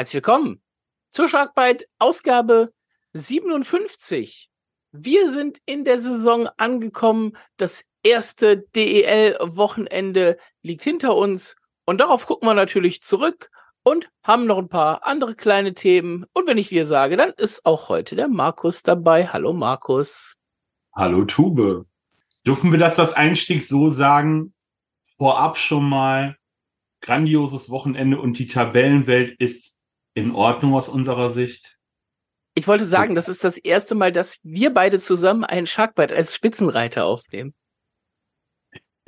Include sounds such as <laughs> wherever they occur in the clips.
Herzlich willkommen zur Sharkbite Ausgabe 57. Wir sind in der Saison angekommen. Das erste DEL-Wochenende liegt hinter uns. Und darauf gucken wir natürlich zurück und haben noch ein paar andere kleine Themen. Und wenn ich wir sage, dann ist auch heute der Markus dabei. Hallo Markus. Hallo Tube. Dürfen wir das das Einstieg so sagen? Vorab schon mal grandioses Wochenende und die Tabellenwelt ist in Ordnung aus unserer Sicht. Ich wollte sagen, das ist das erste Mal, dass wir beide zusammen einen Sharkbite als Spitzenreiter aufnehmen.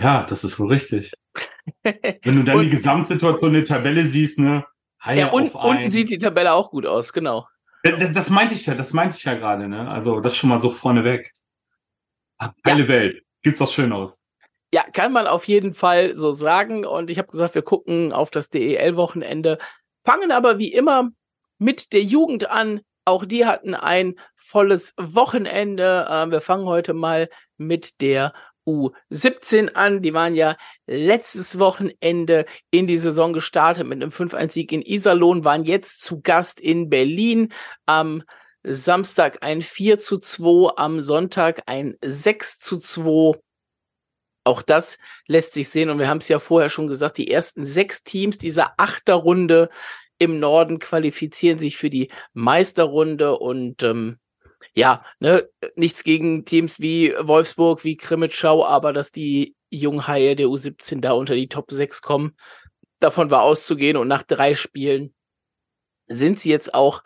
Ja, das ist wohl richtig. <laughs> Wenn du dann und, die Gesamtsituation der Tabelle siebst, ne? Haie ja, und, unten sieht die Tabelle auch gut aus, genau. Das, das meinte ich ja, das meinte ich ja gerade, ne? Also das schon mal so vorneweg. Heile ja. Welt. Gibt's doch schön aus. Ja, kann man auf jeden Fall so sagen. Und ich habe gesagt, wir gucken auf das DEL-Wochenende, fangen aber wie immer mit der Jugend an. Auch die hatten ein volles Wochenende. Ähm, wir fangen heute mal mit der U17 an. Die waren ja letztes Wochenende in die Saison gestartet mit einem 5-1-Sieg in Iserlohn, waren jetzt zu Gast in Berlin. Am Samstag ein 4 zu 2, am Sonntag ein 6 zu 2. Auch das lässt sich sehen und wir haben es ja vorher schon gesagt, die ersten sechs Teams dieser Achterrunde im Norden qualifizieren sich für die Meisterrunde und ähm, ja, ne, nichts gegen Teams wie Wolfsburg, wie Krimitschau, aber dass die Junghaie der U17 da unter die Top 6 kommen, davon war auszugehen und nach drei Spielen sind sie jetzt auch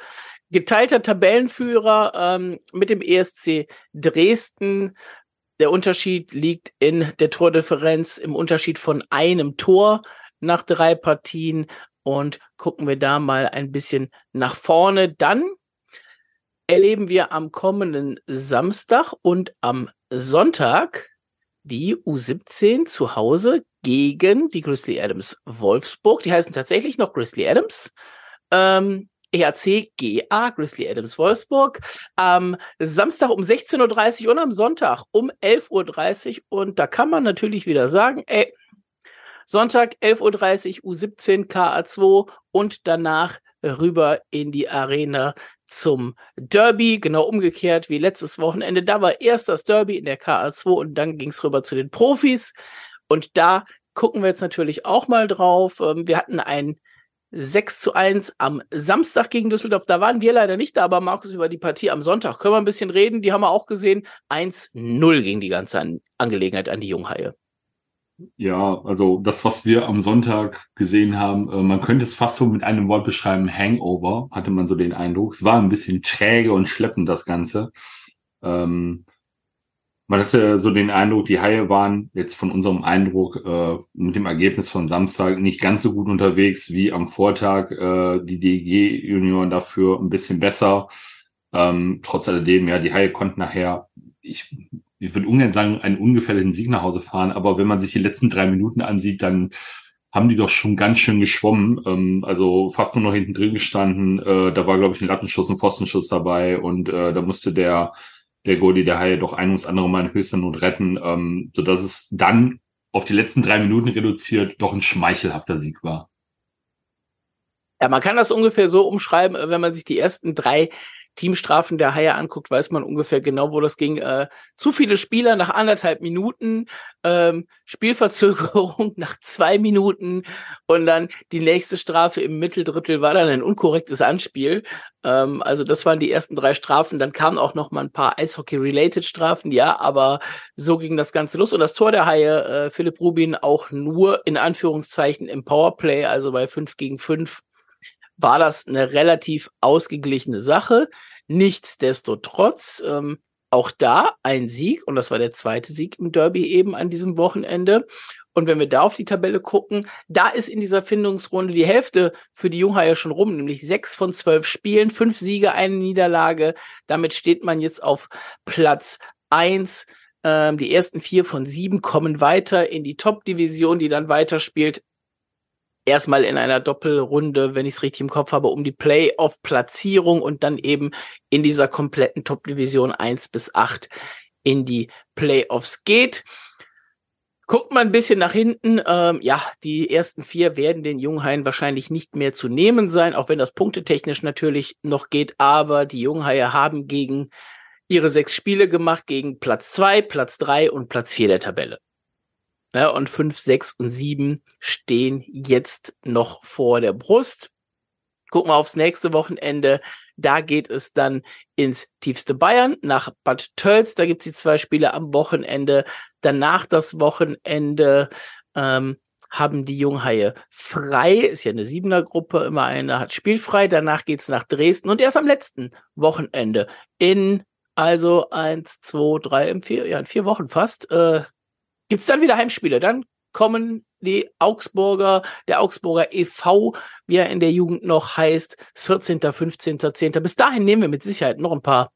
geteilter Tabellenführer ähm, mit dem ESC Dresden. Der Unterschied liegt in der Tordifferenz im Unterschied von einem Tor nach drei Partien. Und gucken wir da mal ein bisschen nach vorne. Dann erleben wir am kommenden Samstag und am Sonntag die U17 zu Hause gegen die Grizzly Adams Wolfsburg. Die heißen tatsächlich noch Grizzly Adams. Ähm, ERC GA, Grizzly Adams Wolfsburg, am Samstag um 16.30 Uhr und am Sonntag um 11.30 Uhr. Und da kann man natürlich wieder sagen, ey, Sonntag 11.30 Uhr U17 KA2 und danach rüber in die Arena zum Derby, genau umgekehrt wie letztes Wochenende. Da war erst das Derby in der KA2 und dann ging es rüber zu den Profis. Und da gucken wir jetzt natürlich auch mal drauf. Ähm, wir hatten ein 6 zu 1 am Samstag gegen Düsseldorf. Da waren wir leider nicht da, aber Markus über die Partie am Sonntag können wir ein bisschen reden. Die haben wir auch gesehen. 1-0 gegen die ganze Angelegenheit an die Junghaie. Ja, also das, was wir am Sonntag gesehen haben, äh, man könnte es fast so mit einem Wort beschreiben, Hangover, hatte man so den Eindruck. Es war ein bisschen träge und schleppend, das Ganze. Ähm, man hatte so den Eindruck, die Haie waren jetzt von unserem Eindruck äh, mit dem Ergebnis von Samstag nicht ganz so gut unterwegs wie am Vortag. Äh, die DG-Junioren dafür ein bisschen besser. Ähm, trotz alledem, ja, die Haie konnten nachher, ich ich würde ungern sagen, einen ungefährlichen Sieg nach Hause fahren, aber wenn man sich die letzten drei Minuten ansieht, dann haben die doch schon ganz schön geschwommen, ähm, also fast nur noch hinten drin gestanden. Äh, da war, glaube ich, ein Lattenschuss, ein Pfostenschuss dabei und äh, da musste der der Goalie der Haie doch ein ums andere Mal in höchster Not retten, ähm, sodass es dann auf die letzten drei Minuten reduziert doch ein schmeichelhafter Sieg war. Ja, man kann das ungefähr so umschreiben, wenn man sich die ersten drei Teamstrafen der Haie anguckt, weiß man ungefähr genau, wo das ging. Äh, zu viele Spieler nach anderthalb Minuten, ähm, Spielverzögerung <laughs> nach zwei Minuten und dann die nächste Strafe im Mitteldrittel war dann ein unkorrektes Anspiel. Ähm, also das waren die ersten drei Strafen. Dann kamen auch noch mal ein paar Eishockey-related Strafen, ja, aber so ging das Ganze los. Und das Tor der Haie, äh, Philipp Rubin, auch nur in Anführungszeichen im Powerplay, also bei fünf gegen fünf war das eine relativ ausgeglichene Sache. Nichtsdestotrotz, ähm, auch da ein Sieg, und das war der zweite Sieg im Derby eben an diesem Wochenende. Und wenn wir da auf die Tabelle gucken, da ist in dieser Findungsrunde die Hälfte für die Junghaie schon rum, nämlich sechs von zwölf Spielen, fünf Siege, eine Niederlage. Damit steht man jetzt auf Platz eins. Ähm, die ersten vier von sieben kommen weiter in die Top-Division, die dann weiterspielt erstmal in einer Doppelrunde, wenn ich es richtig im Kopf habe, um die Playoff-Platzierung und dann eben in dieser kompletten Top-Division 1 bis 8 in die Playoffs geht. Guckt mal ein bisschen nach hinten. Ähm, ja, die ersten vier werden den Junghaien wahrscheinlich nicht mehr zu nehmen sein, auch wenn das punktetechnisch natürlich noch geht. Aber die Junghaie haben gegen ihre sechs Spiele gemacht, gegen Platz zwei, Platz drei und Platz vier der Tabelle. Ja, und fünf, sechs und sieben stehen jetzt noch vor der Brust. Gucken wir aufs nächste Wochenende. Da geht es dann ins tiefste Bayern nach Bad Tölz. Da gibt's die zwei Spiele am Wochenende. Danach das Wochenende ähm, haben die Junghaie frei. Ist ja eine Siebener-Gruppe, immer eine hat spielfrei. Danach geht's nach Dresden und erst am letzten Wochenende in also eins, zwei, drei, vier, ja, in vier Wochen fast, äh, gibt's dann wieder Heimspiele. Dann kommen die Augsburger, der Augsburger e.V., wie er in der Jugend noch heißt, 14., 15., 10. Bis dahin nehmen wir mit Sicherheit noch ein paar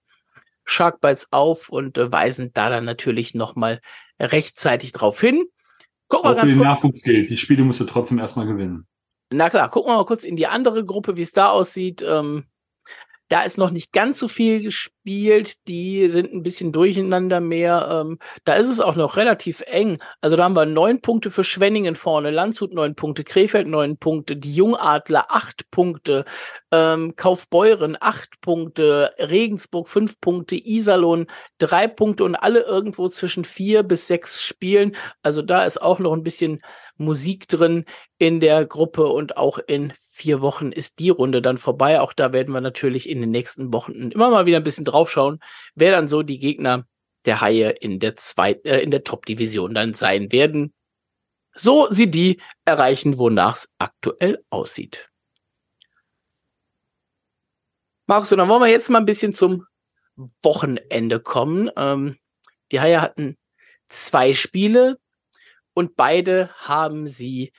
Sharkbites auf und äh, weisen da dann natürlich nochmal rechtzeitig drauf hin. Guck mal Auch ganz für den kurz. Nachwuchs gilt. Die Spiele musst du trotzdem erstmal gewinnen. Na klar, gucken wir mal kurz in die andere Gruppe, wie es da aussieht. Ähm, da ist noch nicht ganz so viel gespielt. Die sind ein bisschen durcheinander mehr. Ähm, da ist es auch noch relativ eng. Also da haben wir neun Punkte für Schwenningen vorne, Landshut neun Punkte, Krefeld neun Punkte, die Jungadler acht Punkte, ähm, Kaufbeuren acht Punkte, Regensburg fünf Punkte, Iserlohn drei Punkte und alle irgendwo zwischen vier bis sechs Spielen. Also da ist auch noch ein bisschen Musik drin in der Gruppe und auch in vier Wochen ist die Runde dann vorbei. Auch da werden wir natürlich in den nächsten Wochen immer mal wieder ein bisschen draufschauen, wer dann so die Gegner der Haie in der zweiten, äh, in der Top-Division dann sein werden. So sie die erreichen, wonach es aktuell aussieht. Markus, und dann wollen wir jetzt mal ein bisschen zum Wochenende kommen. Ähm, die Haie hatten zwei Spiele und beide haben sie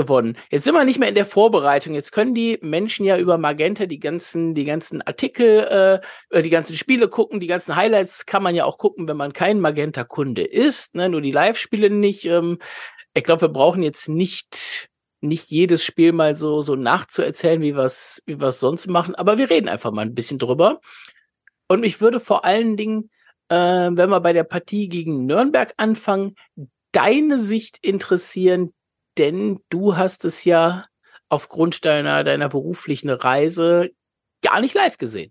gewonnen. Jetzt sind wir nicht mehr in der Vorbereitung. Jetzt können die Menschen ja über Magenta die ganzen, die ganzen Artikel, äh, die ganzen Spiele gucken, die ganzen Highlights kann man ja auch gucken, wenn man kein Magenta-Kunde ist, ne? nur die Live-Spiele nicht. Ähm, ich glaube, wir brauchen jetzt nicht nicht jedes Spiel mal so so nachzuerzählen, wie was wie wir sonst machen, aber wir reden einfach mal ein bisschen drüber. Und mich würde vor allen Dingen, äh, wenn wir bei der Partie gegen Nürnberg anfangen, deine Sicht interessieren, denn du hast es ja aufgrund deiner, deiner beruflichen Reise gar nicht live gesehen.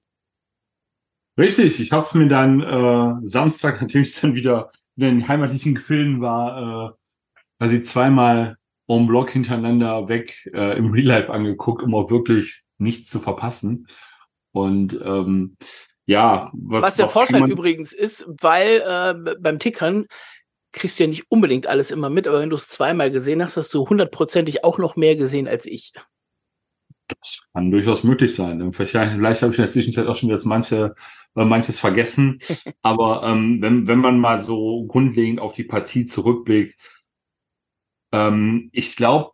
Richtig, ich habe es mir dann äh, Samstag, nachdem ich dann wieder in den heimatlichen Gefilden war, äh, quasi zweimal en bloc hintereinander weg äh, im Real Life angeguckt, um auch wirklich nichts zu verpassen. Und ähm, ja, was, was der was Vorteil übrigens ist, weil äh, beim Tickern kriegst du ja nicht unbedingt alles immer mit, aber wenn du es zweimal gesehen hast, hast du hundertprozentig auch noch mehr gesehen als ich. Das kann durchaus möglich sein. Vielleicht, vielleicht habe ich in der Zwischenzeit auch schon wieder manche, äh, manches vergessen. <laughs> aber ähm, wenn, wenn man mal so grundlegend auf die Partie zurückblickt, ähm, ich glaube,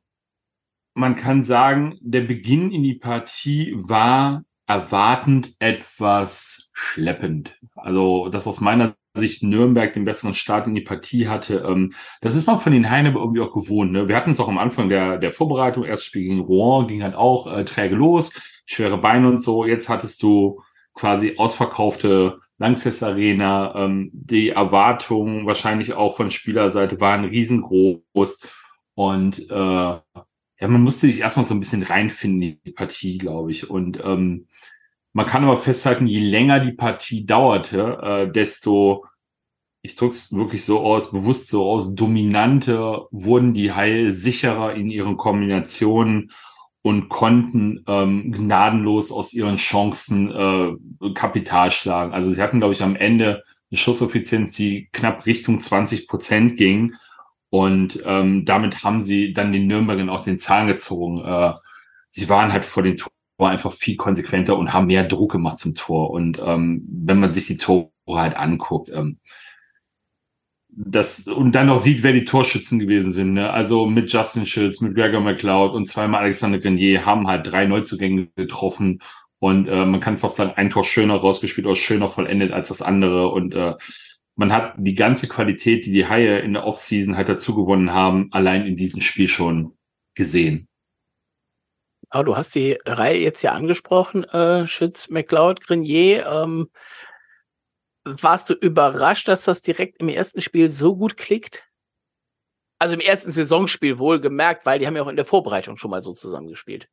man kann sagen, der Beginn in die Partie war erwartend etwas schleppend. Also das aus meiner Sicht Nürnberg den besseren Start in die Partie hatte. Ähm, das ist man von den Heine irgendwie auch gewohnt. Ne? Wir hatten es auch am Anfang der, der Vorbereitung. Erstes Spiel gegen Rouen ging halt auch äh, träge los, schwere Beine und so. Jetzt hattest du quasi ausverkaufte Lanxess Arena. Ähm, die Erwartungen wahrscheinlich auch von Spielerseite waren riesengroß. Und äh, ja, man musste sich erstmal so ein bisschen reinfinden in die Partie, glaube ich. Und ähm, man kann aber festhalten, je länger die Partie dauerte, äh, desto, ich drücke es wirklich so aus, bewusst so aus, dominanter wurden die Haie sicherer in ihren Kombinationen und konnten ähm, gnadenlos aus ihren Chancen äh, Kapital schlagen. Also sie hatten, glaube ich, am Ende eine Schusseffizienz, die knapp Richtung 20 Prozent ging. Und ähm, damit haben sie dann den Nürnbergern auch den Zahn gezogen. Äh, sie waren halt vor den war einfach viel konsequenter und haben mehr Druck gemacht zum Tor. Und ähm, wenn man sich die Tore halt anguckt, ähm, das und dann noch sieht, wer die Torschützen gewesen sind. Ne? Also mit Justin Schütz, mit Gregor McLeod und zweimal Alexander Grenier haben halt drei Neuzugänge getroffen. Und äh, man kann fast sagen, ein Tor schöner rausgespielt oder schöner vollendet als das andere. Und äh, man hat die ganze Qualität, die die Haie in der Offseason halt dazu gewonnen haben, allein in diesem Spiel schon gesehen. Aber du hast die Reihe jetzt ja angesprochen, äh, Schütz, McLeod, Grenier. Ähm, warst du überrascht, dass das direkt im ersten Spiel so gut klickt? Also im ersten Saisonspiel wohl gemerkt, weil die haben ja auch in der Vorbereitung schon mal so zusammengespielt.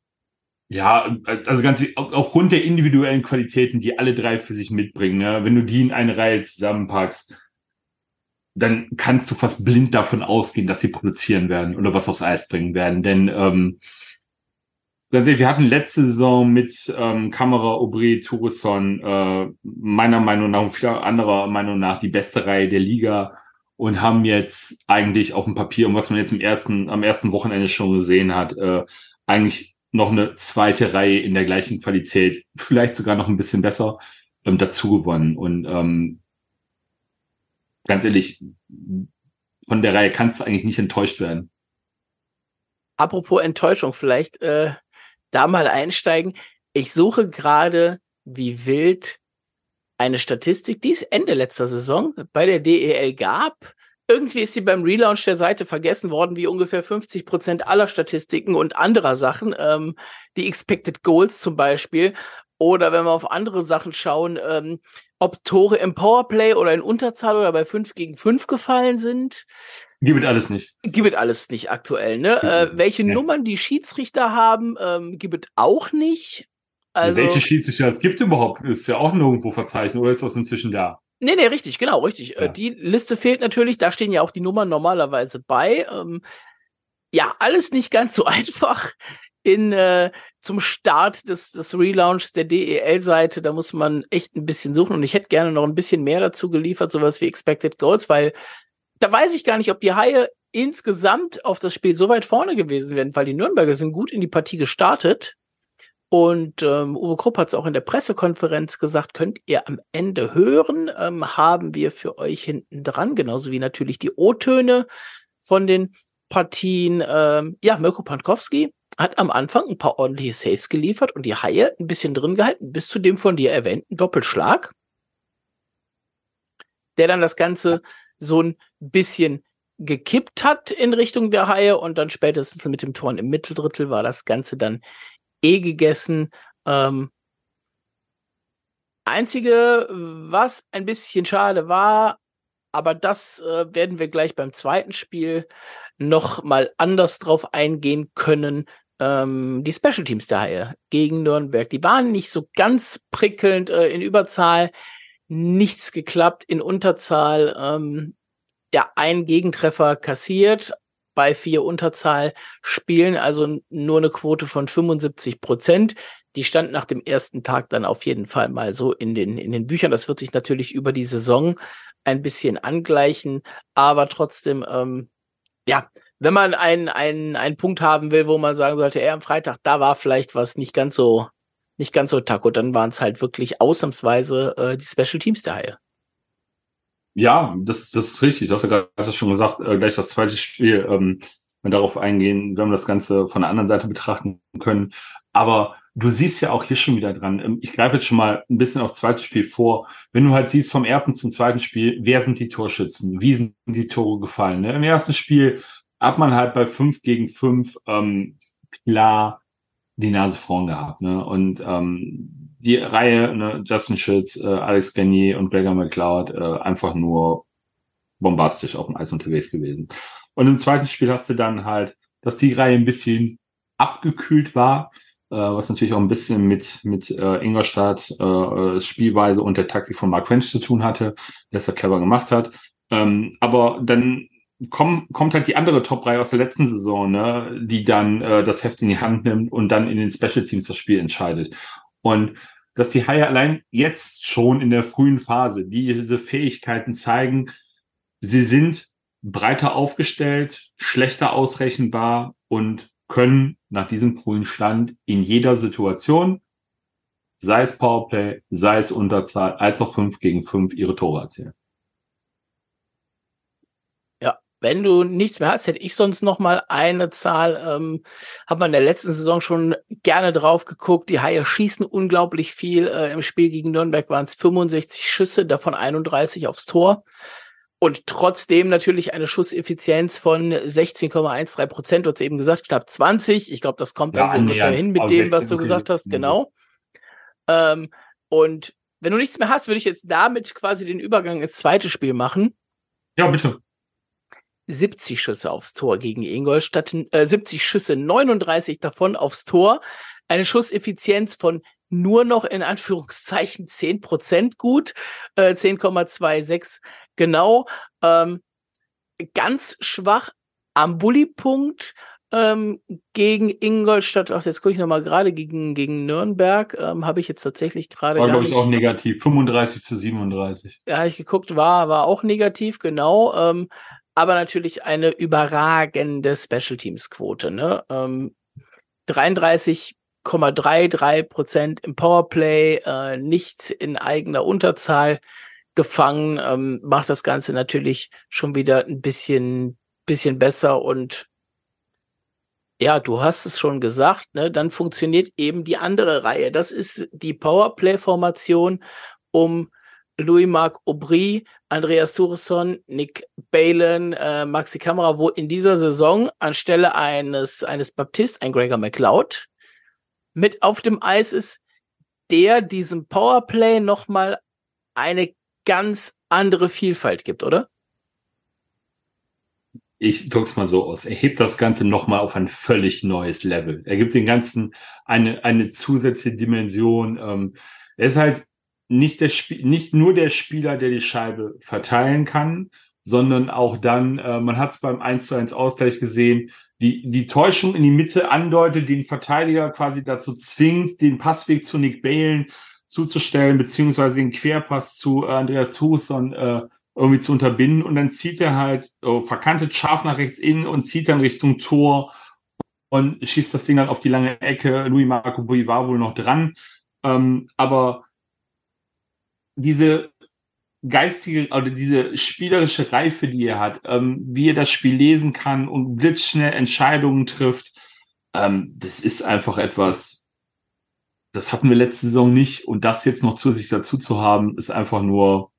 Ja, also ganz aufgrund der individuellen Qualitäten, die alle drei für sich mitbringen, ne? wenn du die in eine Reihe zusammenpackst, dann kannst du fast blind davon ausgehen, dass sie produzieren werden oder was aufs Eis bringen werden. Denn ähm, ganz ehrlich, wir hatten letzte Saison mit ähm, Kamera, Aubry, Turisson, äh, meiner Meinung nach und vieler anderer Meinung nach die beste Reihe der Liga und haben jetzt eigentlich auf dem Papier, und was man jetzt im ersten, am ersten Wochenende schon gesehen hat, äh, eigentlich noch eine zweite Reihe in der gleichen Qualität, vielleicht sogar noch ein bisschen besser, ähm, dazu gewonnen. Und ähm, ganz ehrlich, von der Reihe kannst du eigentlich nicht enttäuscht werden. Apropos Enttäuschung, vielleicht äh, da mal einsteigen. Ich suche gerade wie wild eine Statistik, die es Ende letzter Saison bei der DEL gab. Irgendwie ist sie beim Relaunch der Seite vergessen worden, wie ungefähr 50 Prozent aller Statistiken und anderer Sachen. Ähm, die Expected Goals zum Beispiel. Oder wenn wir auf andere Sachen schauen, ähm, ob Tore im Powerplay oder in Unterzahl oder bei 5 gegen 5 gefallen sind. Gibt es alles nicht. Gibt es alles nicht aktuell, ne? Äh, welche ja. Nummern die Schiedsrichter haben, ähm, gibt es auch nicht. Also, welche Schiedsrichter es gibt überhaupt, ist ja auch nirgendwo verzeichnet oder ist das inzwischen da? Nee, nee, richtig, genau, richtig. Äh, ja. die Liste fehlt natürlich, da stehen ja auch die Nummern normalerweise bei. Ähm, ja, alles nicht ganz so <laughs> einfach in äh, zum Start des, des Relaunchs der DEL-Seite. Da muss man echt ein bisschen suchen und ich hätte gerne noch ein bisschen mehr dazu geliefert, sowas wie Expected Goals, weil da weiß ich gar nicht, ob die Haie insgesamt auf das Spiel so weit vorne gewesen wären, weil die Nürnberger sind gut in die Partie gestartet. Und ähm, Uwe Krupp hat es auch in der Pressekonferenz gesagt, könnt ihr am Ende hören, ähm, haben wir für euch hinten dran, genauso wie natürlich die O-Töne von den Partien. Ähm, ja, Mirko Pankowski hat am Anfang ein paar ordentliche Saves geliefert und die Haie ein bisschen drin gehalten, bis zu dem von dir erwähnten Doppelschlag, der dann das Ganze so ein bisschen gekippt hat in Richtung der Haie und dann spätestens mit dem Tor im Mitteldrittel war das Ganze dann eh gegessen. Ähm, einzige, was ein bisschen schade war, aber das äh, werden wir gleich beim zweiten Spiel noch mal anders drauf eingehen können. Ähm, die Special Teams Haie gegen Nürnberg, die waren nicht so ganz prickelnd äh, in Überzahl, nichts geklappt in Unterzahl. Ähm, ja, ein Gegentreffer kassiert bei vier Unterzahl spielen, also nur eine Quote von 75 Prozent. Die stand nach dem ersten Tag dann auf jeden Fall mal so in den, in den Büchern. Das wird sich natürlich über die Saison ein bisschen angleichen, aber trotzdem, ähm, ja, wenn man einen, einen, einen Punkt haben will, wo man sagen sollte, er am Freitag, da war vielleicht was nicht ganz so, nicht ganz so taco, dann waren es halt wirklich ausnahmsweise äh, die Special Teams der Haie. Ja, das, das ist richtig. Du hast ja gerade schon gesagt, äh, gleich das zweite Spiel, ähm, wenn wir darauf eingehen, wenn wir das Ganze von der anderen Seite betrachten können. Aber du siehst ja auch hier schon wieder dran. Ähm, ich greife jetzt schon mal ein bisschen aufs zweite Spiel vor. Wenn du halt siehst vom ersten zum zweiten Spiel, wer sind die Torschützen? Wie sind die Tore gefallen? Ne? Im ersten Spiel hat man halt bei fünf gegen fünf ähm, klar die Nase vorn gehabt. Ne? Und ähm, die Reihe, ne, Justin Schütz, äh, Alex Garnier und Gregor McLeod, äh, einfach nur bombastisch auf dem Eis unterwegs gewesen. Und im zweiten Spiel hast du dann halt, dass die Reihe ein bisschen abgekühlt war, äh, was natürlich auch ein bisschen mit, mit äh, Ingolstadt äh, Spielweise und der Taktik von Mark French zu tun hatte, der es da clever gemacht hat. Ähm, aber dann komm, kommt halt die andere Top-Reihe aus der letzten Saison, ne, die dann äh, das Heft in die Hand nimmt und dann in den Special Teams das Spiel entscheidet. Und dass die Haie allein jetzt schon in der frühen Phase diese Fähigkeiten zeigen, sie sind breiter aufgestellt, schlechter ausrechenbar und können nach diesem frühen Stand in jeder Situation, sei es Powerplay, sei es Unterzahl, als auch 5 gegen 5 ihre Tore erzielen. Wenn du nichts mehr hast, hätte ich sonst noch mal eine Zahl. Ähm, Hat man in der letzten Saison schon gerne drauf geguckt. Die Haie schießen unglaublich viel. Äh, Im Spiel gegen Nürnberg waren es 65 Schüsse, davon 31 aufs Tor. Und trotzdem natürlich eine Schusseffizienz von 16,13 Prozent. Du hast eben gesagt, knapp 20. Ich glaube, das kommt dann ja, so ungefähr hin mit dem, was du gesagt hast. Genau. Ähm, und wenn du nichts mehr hast, würde ich jetzt damit quasi den Übergang ins zweite Spiel machen. Ja, bitte. 70 Schüsse aufs Tor gegen Ingolstadt, äh, 70 Schüsse, 39 davon aufs Tor. Eine Schusseffizienz von nur noch in Anführungszeichen 10 Prozent gut, äh, 10,26 genau. Ähm, ganz schwach am Bulli-Punkt ähm, gegen Ingolstadt. Ach, jetzt gucke ich nochmal gerade gegen, gegen Nürnberg. Ähm, Habe ich jetzt tatsächlich gerade. War, glaube ich, auch negativ. 35 zu 37. Ja, habe ich geguckt, war, war auch negativ, genau. Ähm, aber natürlich eine überragende Special Teams Quote. Ne? Ähm, 33,33 Prozent im Powerplay, äh, nichts in eigener Unterzahl gefangen, ähm, macht das Ganze natürlich schon wieder ein bisschen, bisschen besser und ja, du hast es schon gesagt, ne? Dann funktioniert eben die andere Reihe. Das ist die Powerplay-Formation um Louis-Marc Aubry, Andreas Thuresson, Nick Balen, äh, Maxi Kamera, wo in dieser Saison anstelle eines, eines Baptist ein Gregor McLeod mit auf dem Eis ist, der diesem Powerplay nochmal eine ganz andere Vielfalt gibt, oder? Ich drück's mal so aus. Er hebt das Ganze nochmal auf ein völlig neues Level. Er gibt den Ganzen eine, eine zusätzliche Dimension. Ähm, er ist halt nicht, der nicht nur der Spieler, der die Scheibe verteilen kann, sondern auch dann, äh, man hat es beim 1 zu 1 Ausgleich gesehen, die, die Täuschung in die Mitte andeutet, den Verteidiger quasi dazu zwingt, den Passweg zu Nick Balen zuzustellen, beziehungsweise den Querpass zu äh, Andreas Thuresson äh, irgendwie zu unterbinden und dann zieht er halt oh, verkantet scharf nach rechts innen und zieht dann Richtung Tor und schießt das Ding dann auf die lange Ecke. Louis Marco Bui war wohl noch dran. Ähm, aber diese geistige oder diese spielerische Reife, die er hat, ähm, wie er das Spiel lesen kann und blitzschnell Entscheidungen trifft, ähm, das ist einfach etwas, das hatten wir letzte Saison nicht und das jetzt noch zusätzlich dazu zu haben, ist einfach nur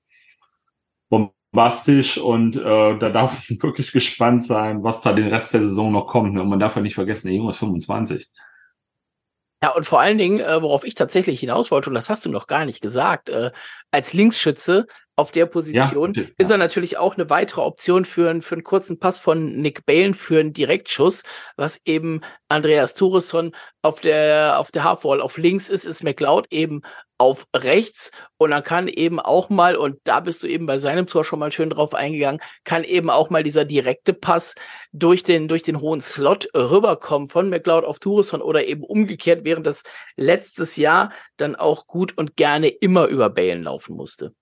bombastisch und äh, da darf ich <laughs> wirklich gespannt sein, was da den Rest der Saison noch kommt. Und man darf ja nicht vergessen, der Junge ist 25. Ja, und vor allen Dingen, äh, worauf ich tatsächlich hinaus wollte, und das hast du noch gar nicht gesagt, äh, als Linksschütze auf der Position ja, ist er natürlich auch eine weitere Option für, für einen kurzen Pass von Nick Balen für einen Direktschuss, was eben Andreas Thuresson auf der, auf der Halfwall auf links ist, ist McLeod eben auf rechts. Und dann kann eben auch mal, und da bist du eben bei seinem Tor schon mal schön drauf eingegangen, kann eben auch mal dieser direkte Pass durch den, durch den hohen Slot rüberkommen von McLeod auf Tourisson oder eben umgekehrt, während das letztes Jahr dann auch gut und gerne immer über Balen laufen musste.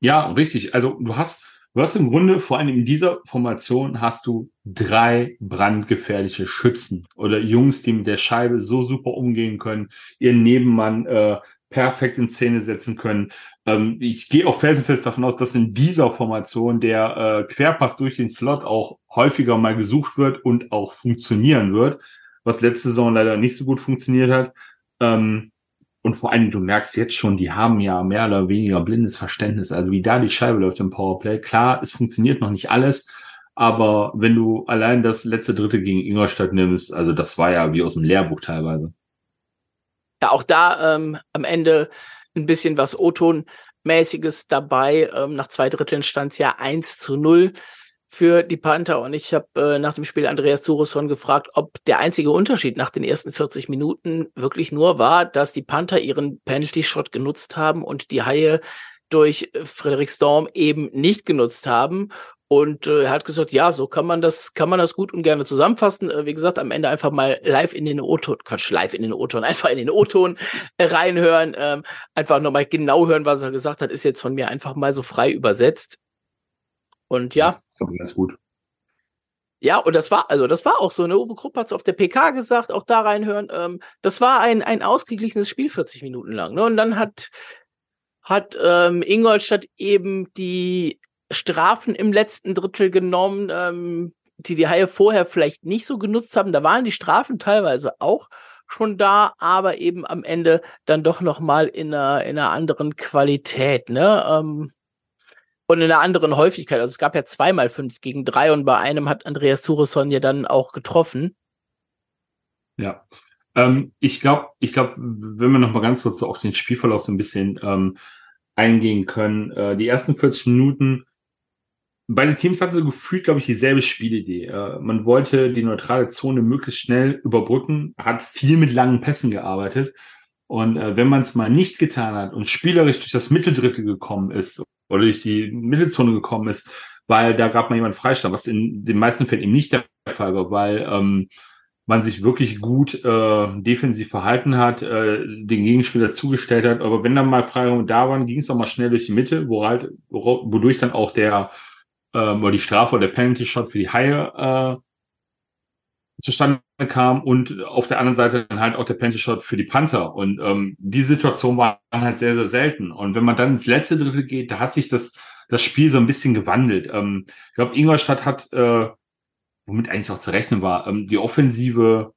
Ja, richtig. Also du hast, du hast im Grunde, vor allem in dieser Formation, hast du drei brandgefährliche Schützen oder Jungs, die mit der Scheibe so super umgehen können, ihren Nebenmann äh, perfekt in Szene setzen können. Ähm, ich gehe auch felsenfest davon aus, dass in dieser Formation der äh, Querpass durch den Slot auch häufiger mal gesucht wird und auch funktionieren wird, was letzte Saison leider nicht so gut funktioniert hat. Ähm, und vor allem, du merkst jetzt schon, die haben ja mehr oder weniger blindes Verständnis. Also wie da die Scheibe läuft im Powerplay. Klar, es funktioniert noch nicht alles, aber wenn du allein das letzte Dritte gegen Ingolstadt nimmst, also das war ja wie aus dem Lehrbuch teilweise ja, auch da ähm, am Ende ein bisschen was O-Ton-mäßiges dabei. Ähm, nach zwei Dritteln stand es ja 1 zu 0 für die Panther. Und ich habe äh, nach dem Spiel Andreas Zurusson gefragt, ob der einzige Unterschied nach den ersten 40 Minuten wirklich nur war, dass die Panther ihren Penalty-Shot genutzt haben und die Haie durch Frederik Storm eben nicht genutzt haben. Und äh, er hat gesagt, ja, so kann man das, kann man das gut und gerne zusammenfassen. Äh, wie gesagt, am Ende einfach mal live in den O-Ton, Quatsch, live in den O-Ton, <laughs> einfach in den O-Ton reinhören, ähm, einfach nochmal genau hören, was er gesagt hat, ist jetzt von mir einfach mal so frei übersetzt. Und ja. Das ist doch ganz gut. Ja, und das war, also das war auch so, ne? Uwe Krupp hat es auf der PK gesagt, auch da reinhören. Ähm, das war ein, ein ausgeglichenes Spiel 40 Minuten lang. Ne? Und dann hat, hat ähm, Ingolstadt eben die Strafen im letzten Drittel genommen, ähm, die die Haie vorher vielleicht nicht so genutzt haben. Da waren die Strafen teilweise auch schon da, aber eben am Ende dann doch noch mal in einer, in einer anderen Qualität, ne? Ähm, und in einer anderen Häufigkeit. Also es gab ja zweimal fünf gegen drei und bei einem hat Andreas Suresson ja dann auch getroffen. Ja. Ähm, ich glaube, ich glaube, wenn wir noch mal ganz kurz so auf den Spielverlauf so ein bisschen ähm, eingehen können, äh, die ersten 40 Minuten beide Teams hatten so gefühlt, glaube ich, dieselbe Spielidee. Äh, man wollte die neutrale Zone möglichst schnell überbrücken, hat viel mit langen Pässen gearbeitet. Und äh, wenn man es mal nicht getan hat und spielerisch durch das Mitteldrittel gekommen ist oder durch die Mittelzone gekommen ist, weil da gab man jemand Freistand, was in den meisten Fällen eben nicht der Fall war, weil ähm, man sich wirklich gut äh, defensiv verhalten hat, äh, den Gegenspieler zugestellt hat. Aber wenn dann mal Freiräume da waren, ging es auch mal schnell durch die Mitte, wo halt, wodurch dann auch der ähm, oder die Strafe oder der Penalty Shot für die Haie äh, zustande kam und auf der anderen Seite dann halt auch der Penalty Shot für die Panther. Und ähm, die Situation war halt sehr, sehr selten. Und wenn man dann ins letzte Drittel geht, da hat sich das, das Spiel so ein bisschen gewandelt. Ähm, ich glaube, Ingolstadt hat äh, womit eigentlich auch zu rechnen war, ähm, die Offensive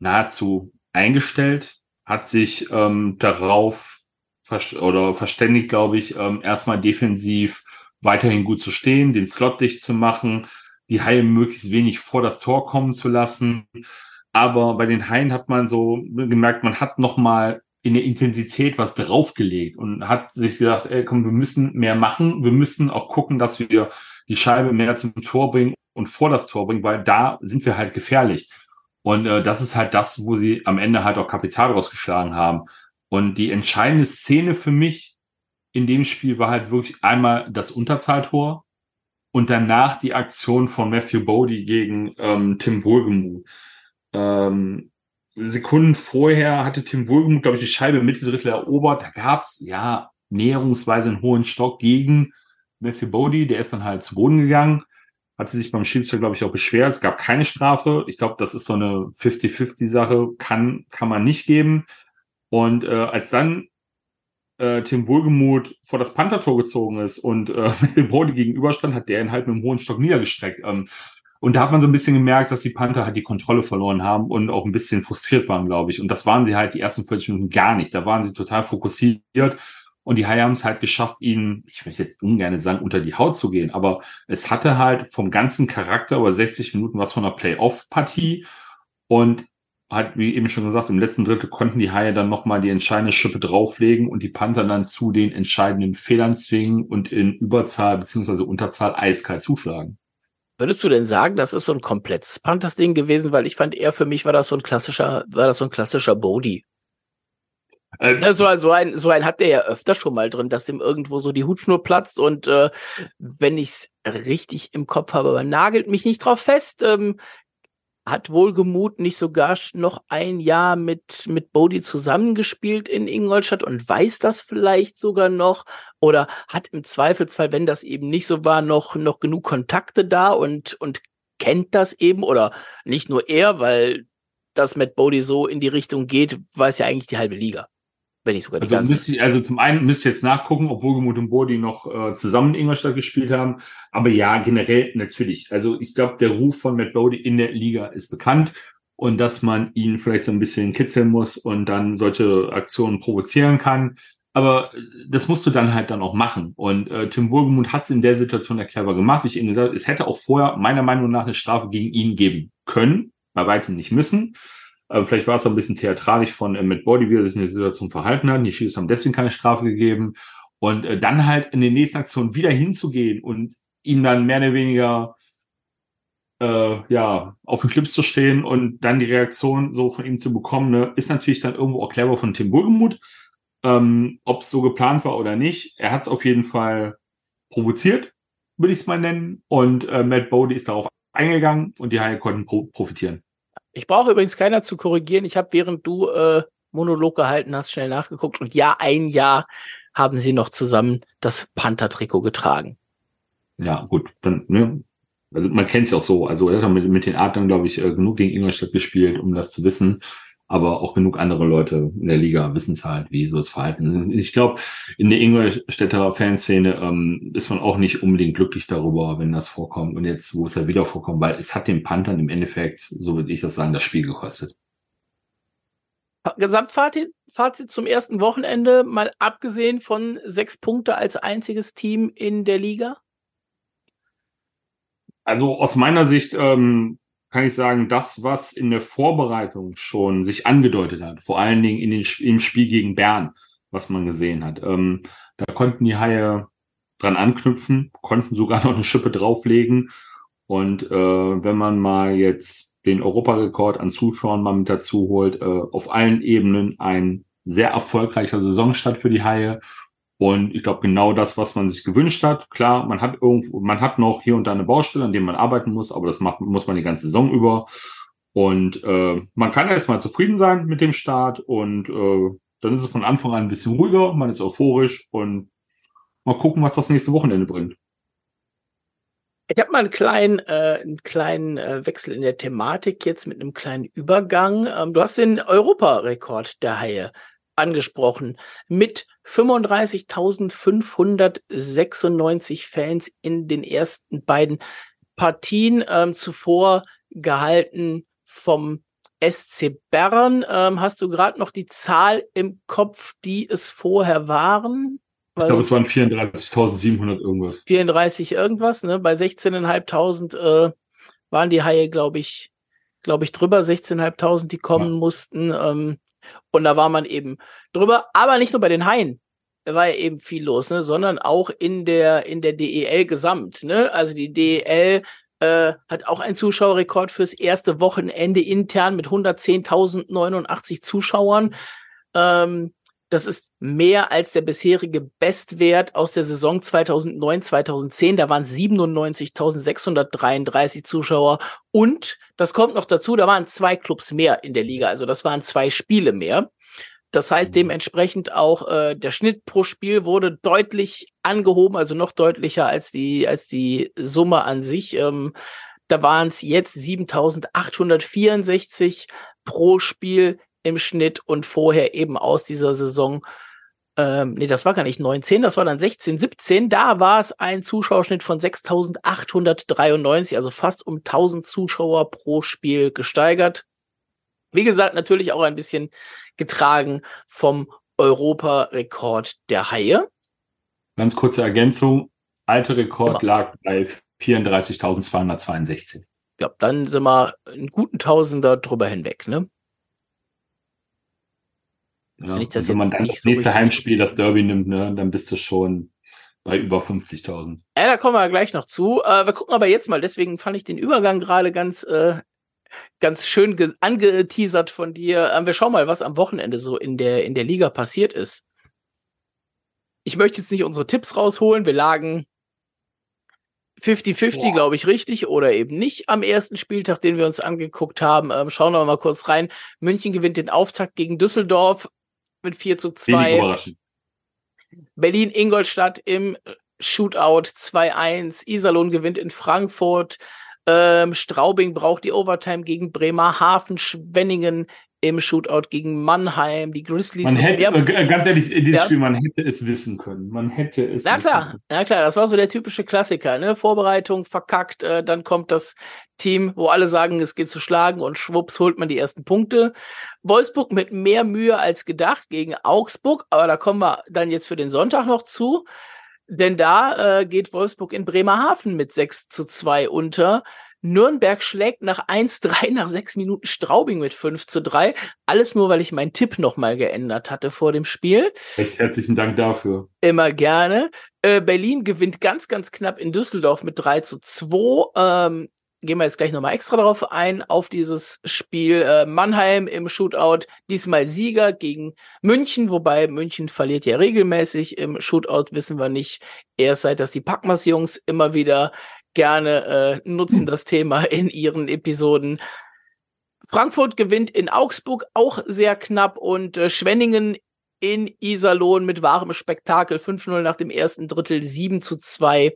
nahezu eingestellt, hat sich ähm, darauf vers oder verständigt, glaube ich, ähm, erstmal defensiv weiterhin gut zu stehen, den Slot dicht zu machen, die Haie möglichst wenig vor das Tor kommen zu lassen. Aber bei den Haien hat man so gemerkt, man hat noch mal in der Intensität was draufgelegt und hat sich gedacht, ey, komm, wir müssen mehr machen. Wir müssen auch gucken, dass wir die Scheibe mehr zum Tor bringen und vor das Tor bringen, weil da sind wir halt gefährlich. Und äh, das ist halt das, wo sie am Ende halt auch Kapital rausgeschlagen haben. Und die entscheidende Szene für mich in dem Spiel war halt wirklich einmal das Unterzahltor und danach die Aktion von Matthew Bodie gegen ähm, Tim Wohlgemuth. Ähm, Sekunden vorher hatte Tim Wohlgemuth, glaube ich, die Scheibe im Mitteldrittel erobert. Da gab's ja näherungsweise einen hohen Stock gegen Matthew Bodie. Der ist dann halt zu Boden gegangen hatte sich beim Schiedsrichter, glaube ich, auch beschwert. Es gab keine Strafe. Ich glaube, das ist so eine 50-50-Sache. Kann, kann man nicht geben. Und äh, als dann äh, Tim Wohlgemuth vor das Panthertor gezogen ist und äh, <laughs> mit dem Bode gegenüberstand, hat der ihn halt mit dem hohen Stock niedergestreckt. Ähm, und da hat man so ein bisschen gemerkt, dass die Panther halt die Kontrolle verloren haben und auch ein bisschen frustriert waren, glaube ich. Und das waren sie halt die ersten 40 Minuten gar nicht. Da waren sie total fokussiert und die Haie haben es halt geschafft, ihn, ich möchte jetzt ungern sagen, unter die Haut zu gehen, aber es hatte halt vom ganzen Charakter über 60 Minuten was von einer Playoff-Partie. Und halt, wie eben schon gesagt, im letzten Drittel konnten die Haie dann nochmal die entscheidende Schippe drauflegen und die Panther dann zu den entscheidenden Fehlern zwingen und in Überzahl beziehungsweise Unterzahl eiskalt zuschlagen. Würdest du denn sagen, das ist so ein komplettes Panthers-Ding gewesen? Weil ich fand eher für mich war das so ein klassischer, war das so ein klassischer Bodie. Äh, ne, so, so, ein, so ein hat der ja öfter schon mal drin, dass dem irgendwo so die Hutschnur platzt und äh, wenn ich's richtig im Kopf habe, aber nagelt mich nicht drauf fest, ähm, hat Wohlgemut nicht sogar noch ein Jahr mit, mit Bodie zusammengespielt in Ingolstadt und weiß das vielleicht sogar noch? Oder hat im Zweifelsfall, wenn das eben nicht so war, noch, noch genug Kontakte da und, und kennt das eben? Oder nicht nur er, weil das mit Bodie so in die Richtung geht, weiß ja eigentlich die halbe Liga wenn nicht sogar die also ganze. Müsst ihr, also zum einen müsst ihr jetzt nachgucken, ob Wohlgemut und Bodi noch äh, zusammen in Ingolstadt gespielt haben. Aber ja, generell natürlich. Also ich glaube, der Ruf von Matt Bodi in der Liga ist bekannt und dass man ihn vielleicht so ein bisschen kitzeln muss und dann solche Aktionen provozieren kann. Aber äh, das musst du dann halt dann auch machen. Und äh, Tim Wohlgemuth hat es in der Situation ja clever gemacht. Wie ich eben gesagt habe, es hätte auch vorher meiner Meinung nach eine Strafe gegen ihn geben können, bei weitem nicht müssen. Aber vielleicht war es ein bisschen theatralisch von äh, Matt Body, wie er sich in der Situation verhalten hat. Die Chiefs haben deswegen keine Strafe gegeben. Und äh, dann halt in den nächsten Aktionen wieder hinzugehen und ihm dann mehr oder weniger äh, ja, auf den Clips zu stehen und dann die Reaktion so von ihm zu bekommen, ne, ist natürlich dann irgendwo auch clever von Tim Burgemuth. Ähm, Ob es so geplant war oder nicht, er hat es auf jeden Fall provoziert, würde ich es mal nennen. Und äh, Matt Bodie ist darauf eingegangen und die Haie konnten pro profitieren. Ich brauche übrigens keiner zu korrigieren. Ich habe, während du äh, Monolog gehalten hast, schnell nachgeguckt. Und ja, ein Jahr haben sie noch zusammen das Panther-Trikot getragen. Ja, gut. Dann, ne? Also man kennt es ja auch so. Also er hat mit, mit den Adlern, glaube ich, äh, genug gegen Ingolstadt gespielt, um das zu wissen aber auch genug andere Leute in der Liga wissen es halt, wie so das Verhalten. Ich glaube, in der Ingolstädter Fanszene ähm, ist man auch nicht unbedingt glücklich darüber, wenn das vorkommt. Und jetzt, wo es ja wieder vorkommt, weil es hat den Panthern im Endeffekt, so würde ich das sagen, das Spiel gekostet. Gesamtfazit Fazit zum ersten Wochenende, mal abgesehen von sechs Punkte als einziges Team in der Liga? Also aus meiner Sicht ähm, kann ich sagen, das, was in der Vorbereitung schon sich angedeutet hat, vor allen Dingen in den, im Spiel gegen Bern, was man gesehen hat, ähm, da konnten die Haie dran anknüpfen, konnten sogar <laughs> noch eine Schippe drauflegen. Und äh, wenn man mal jetzt den Europarekord an Zuschauern mal mit dazu holt, äh, auf allen Ebenen ein sehr erfolgreicher Saisonstart für die Haie. Und ich glaube, genau das, was man sich gewünscht hat. Klar, man hat irgendwo, man hat noch hier und da eine Baustelle, an dem man arbeiten muss, aber das macht, muss man die ganze Saison über. Und äh, man kann erstmal zufrieden sein mit dem Start und äh, dann ist es von Anfang an ein bisschen ruhiger, man ist euphorisch und mal gucken, was das nächste Wochenende bringt. Ich habe mal einen kleinen, äh, einen kleinen äh, Wechsel in der Thematik jetzt mit einem kleinen Übergang. Ähm, du hast den Europarekord der Haie angesprochen mit 35.596 Fans in den ersten beiden Partien ähm, zuvor gehalten vom SC Bern. Ähm, hast du gerade noch die Zahl im Kopf, die es vorher waren? ich glaube, es waren 34.700 irgendwas. 34 irgendwas, ne? Bei 16.500 äh, waren die Haie, glaube ich, glaube ich, drüber. 16.500, die kommen ja. mussten. Ähm, und da war man eben drüber. Aber nicht nur bei den Haien war ja eben viel los, ne? sondern auch in der, in der DEL gesamt. Ne? Also die DEL äh, hat auch einen Zuschauerrekord fürs erste Wochenende intern mit 110.089 Zuschauern. Ähm, das ist mehr als der bisherige Bestwert aus der Saison 2009, 2010. Da waren 97.633 Zuschauer. Und das kommt noch dazu, da waren zwei Clubs mehr in der Liga. Also das waren zwei Spiele mehr. Das heißt mhm. dementsprechend auch äh, der Schnitt pro Spiel wurde deutlich angehoben, also noch deutlicher als die als die Summe an sich. Ähm, da waren es jetzt 7.864 pro Spiel im Schnitt und vorher eben aus dieser Saison, ähm, nee, das war gar nicht 19, das war dann 16, 17, da war es ein Zuschauerschnitt von 6.893, also fast um 1000 Zuschauer pro Spiel gesteigert. Wie gesagt, natürlich auch ein bisschen getragen vom Europarekord der Haie. Ganz kurze Ergänzung. Alte Rekord Immer. lag bei 34.262. Ja, dann sind wir einen guten Tausender drüber hinweg, ne? Ja, wenn, wenn man dann das so nächste Heimspiel, das Derby nimmt, ne, dann bist du schon bei über 50.000. Ja, da kommen wir gleich noch zu. Äh, wir gucken aber jetzt mal, deswegen fand ich den Übergang gerade ganz, äh, ganz schön angeteasert von dir. Äh, wir schauen mal, was am Wochenende so in der, in der Liga passiert ist. Ich möchte jetzt nicht unsere Tipps rausholen. Wir lagen 50-50, glaube ich, richtig oder eben nicht am ersten Spieltag, den wir uns angeguckt haben. Ähm, schauen wir mal kurz rein. München gewinnt den Auftakt gegen Düsseldorf mit 4 zu 2. Berlin-Ingolstadt im Shootout 2-1. Iserlohn gewinnt in Frankfurt. Ähm, Straubing braucht die Overtime gegen Bremerhaven. Schwenningen im Shootout gegen Mannheim, die Grizzlies. Man hätte, äh, ganz ehrlich, dieses ja. Spiel, man hätte es wissen können. Man hätte es. Na klar, na klar, das war so der typische Klassiker, ne? Vorbereitung verkackt, äh, dann kommt das Team, wo alle sagen, es geht zu schlagen und schwupps holt man die ersten Punkte. Wolfsburg mit mehr Mühe als gedacht gegen Augsburg, aber da kommen wir dann jetzt für den Sonntag noch zu. Denn da äh, geht Wolfsburg in Bremerhaven mit 6 zu 2 unter. Nürnberg schlägt nach 1-3 nach 6 Minuten Straubing mit 5 zu 3. Alles nur, weil ich meinen Tipp nochmal geändert hatte vor dem Spiel. Recht herzlichen Dank dafür. Immer gerne. Äh, Berlin gewinnt ganz, ganz knapp in Düsseldorf mit 3 zu 2. Ähm, gehen wir jetzt gleich nochmal extra darauf ein, auf dieses Spiel. Äh, Mannheim im Shootout, diesmal Sieger gegen München, wobei München verliert ja regelmäßig. Im Shootout wissen wir nicht, erst seit dass die Packmas-Jungs immer wieder gerne äh, nutzen das Thema in ihren Episoden. Frankfurt gewinnt in Augsburg auch sehr knapp und äh, Schwenningen in Iserlohn mit wahrem Spektakel 5-0 nach dem ersten Drittel 7 zu 2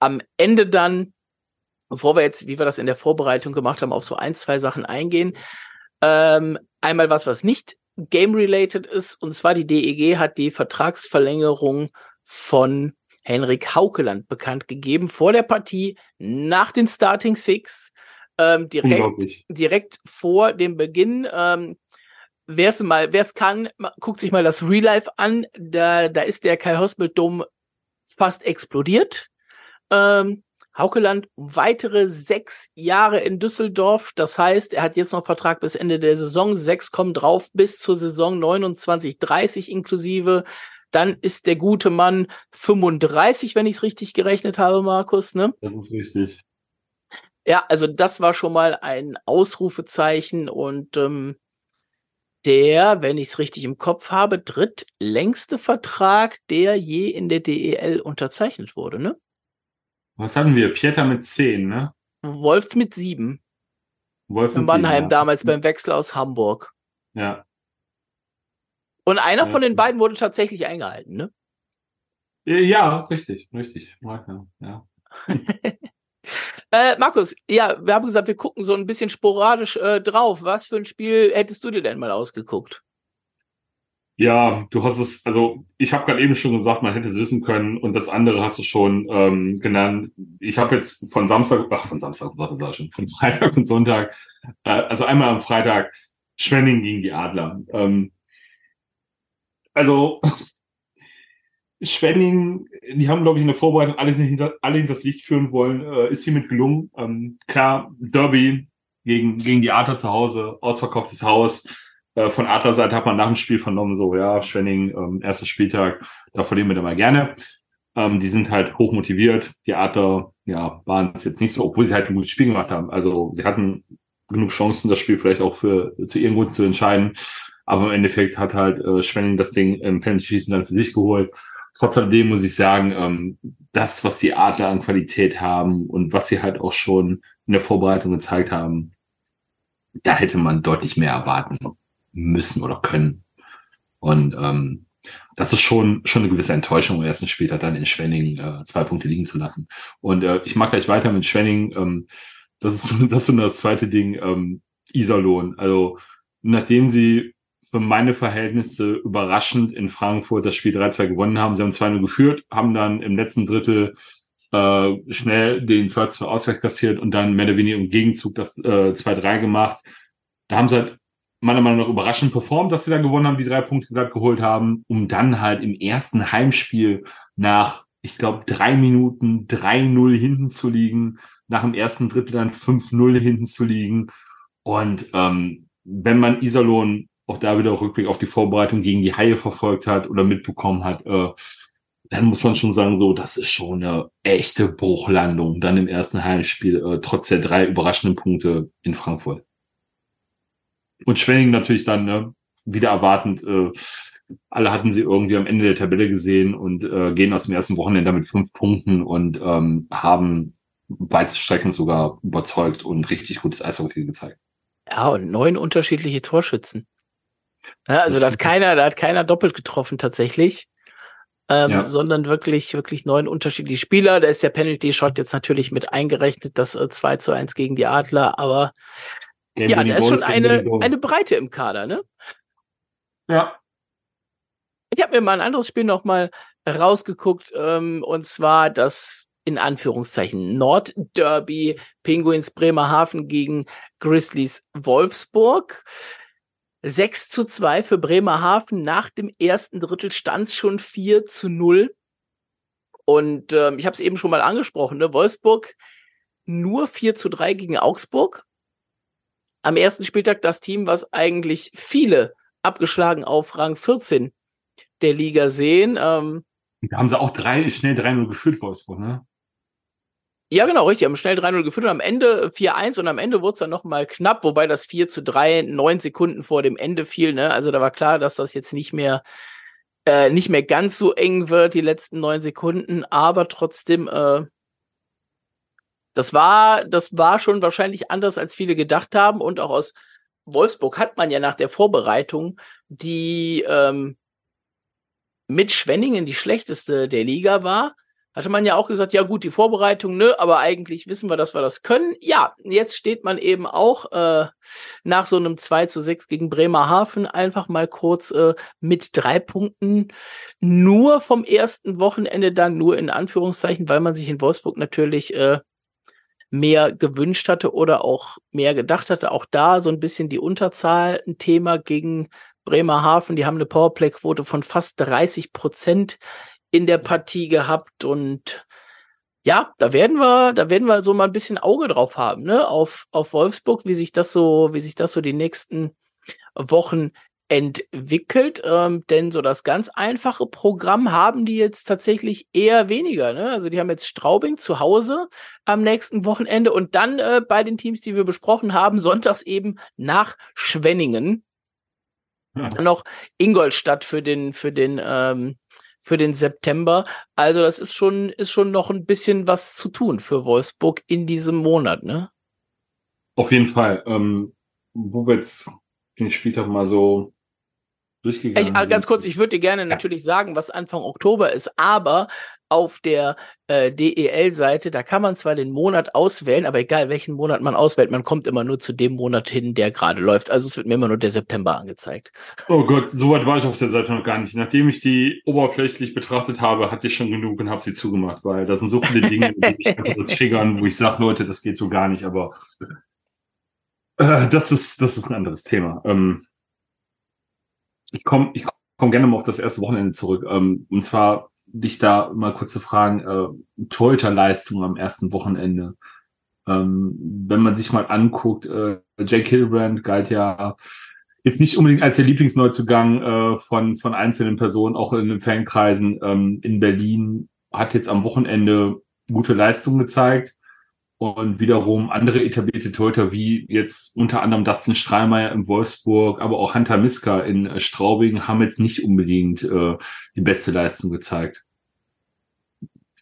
am Ende dann, bevor wir jetzt, wie wir das in der Vorbereitung gemacht haben, auf so ein, zwei Sachen eingehen. Ähm, einmal was, was nicht game-related ist, und zwar die DEG hat die Vertragsverlängerung von Henrik Haukeland bekannt gegeben vor der Partie nach den Starting Six. Ähm, direkt, direkt vor dem Beginn. Ähm, Wer es mal, wer es kann, guckt sich mal das Real Life an. Da, da ist der Kai Hosbelt Dom fast explodiert. Ähm, Haukeland weitere sechs Jahre in Düsseldorf. Das heißt, er hat jetzt noch Vertrag bis Ende der Saison. Sechs kommen drauf bis zur Saison 29, 30 inklusive Dann ist der gute Mann 35, wenn ich es richtig gerechnet habe, Markus, ne? Das ist richtig. Ja, also das war schon mal ein Ausrufezeichen und ähm, der, wenn ich es richtig im Kopf habe, drittlängste Vertrag, der je in der DEL unterzeichnet wurde, ne? Was hatten wir? Pieter mit 10, ne? Wolf mit 7. Wolf mit Mannheim 7, ja. damals beim Wechsel aus Hamburg. Ja. Und einer von den beiden wurde tatsächlich eingehalten, ne? Ja, richtig, richtig. Ja, ja. <laughs> Äh, Markus, ja, wir haben gesagt, wir gucken so ein bisschen sporadisch äh, drauf. Was für ein Spiel hättest du dir denn mal ausgeguckt? Ja, du hast es, also ich habe gerade eben schon gesagt, man hätte es wissen können und das andere hast du schon ähm, genannt. Ich habe jetzt von Samstag, ach von Samstag, Sonntag sag ich schon, von <laughs> Freitag und Sonntag, äh, also einmal am Freitag Schwenning gegen die Adler. Ähm, also Schwenning, die haben, glaube ich, in der Vorbereitung alles hinter, alle hinter das Licht führen wollen, äh, ist hiermit gelungen. Ähm, klar, Derby gegen, gegen die Adler zu Hause, ausverkauftes Haus. Äh, von Adlerseite hat man nach dem Spiel vernommen, so, ja, Schwenning, ähm, erster Spieltag, da verlieren wir dann mal gerne. Ähm, die sind halt hoch motiviert. Die Adler, ja, waren es jetzt nicht so, obwohl sie halt ein gutes Spiel gemacht haben. Also sie hatten genug Chancen, das Spiel vielleicht auch für zu ihren Gunsten zu entscheiden. Aber im Endeffekt hat halt äh, Schwenning das Ding im Penalty-Schießen dann für sich geholt. Trotz alledem muss ich sagen, ähm, das, was die Adler an Qualität haben und was sie halt auch schon in der Vorbereitung gezeigt haben, da hätte man deutlich mehr erwarten müssen oder können. Und ähm, das ist schon schon eine gewisse Enttäuschung, im ersten Spieltag dann in Schwenning äh, zwei Punkte liegen zu lassen. Und äh, ich mag gleich weiter mit Schwenning. Ähm, das ist <laughs> das ist so das zweite Ding, ähm, Iserlohn. Also nachdem sie für meine Verhältnisse überraschend in Frankfurt das Spiel 3-2 gewonnen haben. Sie haben 2-0 geführt, haben dann im letzten Drittel äh, schnell den 2-2 Ausgleich kassiert und dann mehr oder weniger im Gegenzug das äh, 2-3 gemacht. Da haben sie halt meiner Meinung nach überraschend performt, dass sie dann gewonnen haben, die drei Punkte glatt geholt haben, um dann halt im ersten Heimspiel nach, ich glaube, drei Minuten 3-0 hinten zu liegen, nach dem ersten Drittel dann 5-0 hinten zu liegen. Und ähm, wenn man Iserlohn auch da wieder Rückblick auf die Vorbereitung gegen die Haie verfolgt hat oder mitbekommen hat, äh, dann muss man schon sagen, so, das ist schon eine echte Bruchlandung, dann im ersten Heimspiel, äh, trotz der drei überraschenden Punkte in Frankfurt. Und Schwenning natürlich dann, ne, wieder erwartend, äh, alle hatten sie irgendwie am Ende der Tabelle gesehen und äh, gehen aus dem ersten Wochenende mit fünf Punkten und ähm, haben weite Strecken sogar überzeugt und richtig gutes Eishockey gezeigt. Ja, und neun unterschiedliche Torschützen. Ja, also da hat keiner, da hat keiner doppelt getroffen tatsächlich. Ähm, Ja. sondern wirklich, wirklich neun unterschiedliche Spieler. Da ist der Penalty-Shot jetzt natürlich mit eingerechnet, das äh, 2 zu 1 gegen die Adler, aber Game ja, da ist schon eine, eine Breite im Kader, ne? Ja, Ich habe mir mal ein anderes Spiel noch mal rausgeguckt, ähm, und zwar das in Anführungszeichen Nordderby Penguins Bremerhaven gegen Grizzlies Wolfsburg. 6 zu 2 für Bremerhaven. Nach dem ersten Drittel stand es schon 4 zu 0. Und ähm, ich habe es eben schon mal angesprochen, ne? Wolfsburg nur 4 zu 3 gegen Augsburg. Am ersten Spieltag das Team, was eigentlich viele abgeschlagen auf Rang 14 der Liga sehen. Ähm, da haben sie auch drei, schnell 3-0 geführt, Wolfsburg, ne? Ja, genau, richtig. Haben schnell 3-0 geführt und am Ende 4-1 und am Ende wurde es dann nochmal knapp, wobei das 4 zu 3 neun Sekunden vor dem Ende fiel. Ne? Also da war klar, dass das jetzt nicht mehr äh, nicht mehr ganz so eng wird, die letzten neun Sekunden, aber trotzdem, äh, das war, das war schon wahrscheinlich anders, als viele gedacht haben. Und auch aus Wolfsburg hat man ja nach der Vorbereitung die ähm, mit Schwenningen die schlechteste der Liga war, hatte man ja auch gesagt, ja gut, die Vorbereitung, ne, aber eigentlich wissen wir, dass wir das können. Ja, jetzt steht man eben auch äh, nach so einem 2 zu 6 gegen Bremerhaven einfach mal kurz äh, mit drei Punkten nur vom ersten Wochenende dann, nur in Anführungszeichen, weil man sich in Wolfsburg natürlich äh, mehr gewünscht hatte oder auch mehr gedacht hatte. Auch da so ein bisschen die Unterzahl ein Thema gegen Bremerhaven. Die haben eine Powerplay-Quote von fast 30 Prozent in der Partie gehabt und ja, da werden wir, da werden wir so mal ein bisschen Auge drauf haben, ne, auf, auf Wolfsburg, wie sich das so, wie sich das so die nächsten Wochen entwickelt, ähm, denn so das ganz einfache Programm haben die jetzt tatsächlich eher weniger. Ne? Also die haben jetzt Straubing zu Hause am nächsten Wochenende und dann äh, bei den Teams, die wir besprochen haben, sonntags eben nach Schwenningen. Ja. Noch Ingolstadt für den für den ähm, für den September. Also das ist schon ist schon noch ein bisschen was zu tun für Wolfsburg in diesem Monat, ne? Auf jeden Fall. Ähm, wo wir jetzt den Spieltag mal so durchgegangen ich, also Ganz kurz, ich würde dir gerne ja. natürlich sagen, was Anfang Oktober ist, aber auf der äh, DEL-Seite, da kann man zwar den Monat auswählen, aber egal welchen Monat man auswählt, man kommt immer nur zu dem Monat hin, der gerade läuft. Also es wird mir immer nur der September angezeigt. Oh Gott, so weit war ich auf der Seite noch gar nicht. Nachdem ich die oberflächlich betrachtet habe, hatte ich schon genug und habe sie zugemacht, weil da sind so viele Dinge, die mich so triggern, wo ich sage, Leute, das geht so gar nicht, aber äh, das ist das ist ein anderes Thema. Ähm, ich komme ich komm gerne mal auf das erste Wochenende zurück. Ähm, und zwar dich da mal kurz zu fragen, äh, Torhüterleistung am ersten Wochenende. Ähm, wenn man sich mal anguckt, äh, Jake Hilbrand galt ja jetzt nicht unbedingt als der Lieblingsneuzugang äh, von, von einzelnen Personen, auch in den Fankreisen ähm, in Berlin, hat jetzt am Wochenende gute Leistung gezeigt. Und wiederum andere etablierte Torhüter, wie jetzt unter anderem Dustin Strahlmeier in Wolfsburg, aber auch Hunter Miska in äh, Straubing, haben jetzt nicht unbedingt äh, die beste Leistung gezeigt.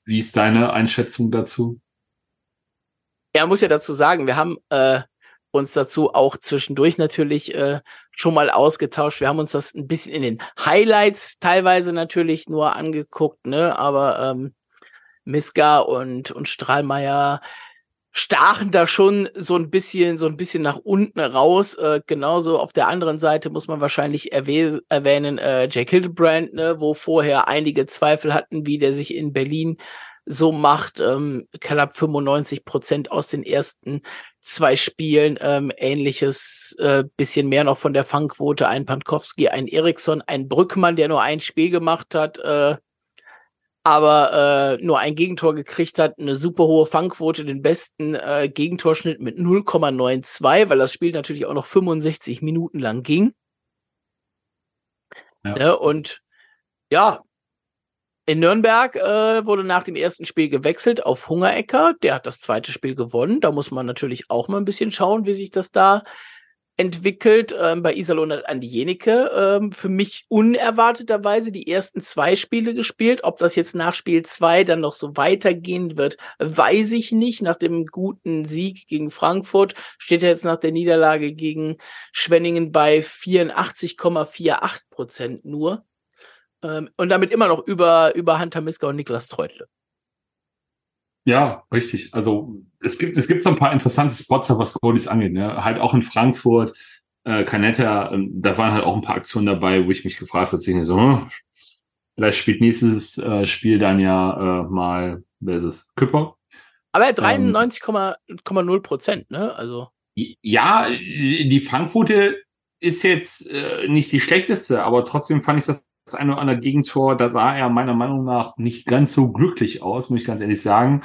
Wie ist deine Einschätzung dazu? Ja, muss ja dazu sagen, wir haben äh, uns dazu auch zwischendurch natürlich äh, schon mal ausgetauscht. Wir haben uns das ein bisschen in den Highlights teilweise natürlich nur angeguckt, ne? Aber ähm, Miska und und Strahlmeier stachen da schon so ein bisschen, so ein bisschen nach unten raus. Äh, genauso auf der anderen Seite muss man wahrscheinlich erwäh erwähnen, äh, Jack Hildebrand, ne, wo vorher einige Zweifel hatten, wie der sich in Berlin so macht. Ähm, knapp 95 Prozent aus den ersten zwei Spielen. Ähm, ähnliches, äh, bisschen mehr noch von der Fangquote. Ein Pankowski, ein Eriksson, ein Brückmann, der nur ein Spiel gemacht hat. Äh, aber äh, nur ein Gegentor gekriegt hat, eine super hohe Fangquote, den besten äh, Gegentorschnitt mit 0,92, weil das Spiel natürlich auch noch 65 Minuten lang ging. Ja. Ne, und ja, in Nürnberg äh, wurde nach dem ersten Spiel gewechselt auf Hungerecker. Der hat das zweite Spiel gewonnen. Da muss man natürlich auch mal ein bisschen schauen, wie sich das da entwickelt ähm, bei Iserlohn Andi Jenike. Ähm, für mich unerwarteterweise die ersten zwei Spiele gespielt. Ob das jetzt nach Spiel zwei dann noch so weitergehen wird, weiß ich nicht. Nach dem guten Sieg gegen Frankfurt steht er jetzt nach der Niederlage gegen Schwenningen bei 84,48 Prozent nur. Ähm, und damit immer noch über, über Hunter Miska und Niklas Treutle. Ja, richtig. Also es gibt es gibt so ein paar interessante Spots, was Goalies angeht. Ne? Halt auch in Frankfurt, äh, Canetta, äh, da waren halt auch ein paar Aktionen dabei, wo ich mich gefragt habe, so, hm, vielleicht spielt nächstes äh, Spiel dann ja äh, mal, wer ist es, Küpper. Aber 93,0 Prozent, ne? Also. Ja, die Fangquote ist jetzt äh, nicht die schlechteste, aber trotzdem fand ich das das eine oder andere Gegentor, da sah er meiner Meinung nach nicht ganz so glücklich aus, muss ich ganz ehrlich sagen.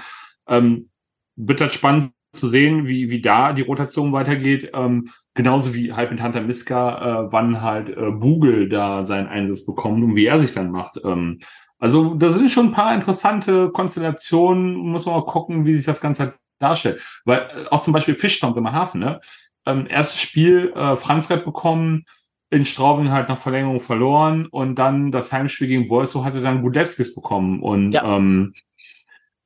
Ähm, wird das spannend zu sehen, wie, wie da die Rotation weitergeht. Ähm, genauso wie halt mit Hunter Miska, äh, wann halt äh, Bugel da seinen Einsatz bekommt und wie er sich dann macht. Ähm, also da sind schon ein paar interessante Konstellationen, muss man mal gucken, wie sich das Ganze halt darstellt. Weil äh, auch zum Beispiel Fischtomp im Hafen, ne? Ähm, erstes Spiel, äh, Franz Rep bekommen, in Straubing halt nach Verlängerung verloren und dann das Heimspiel gegen Wolfsburg hatte dann Gudewskis bekommen und ja. ähm,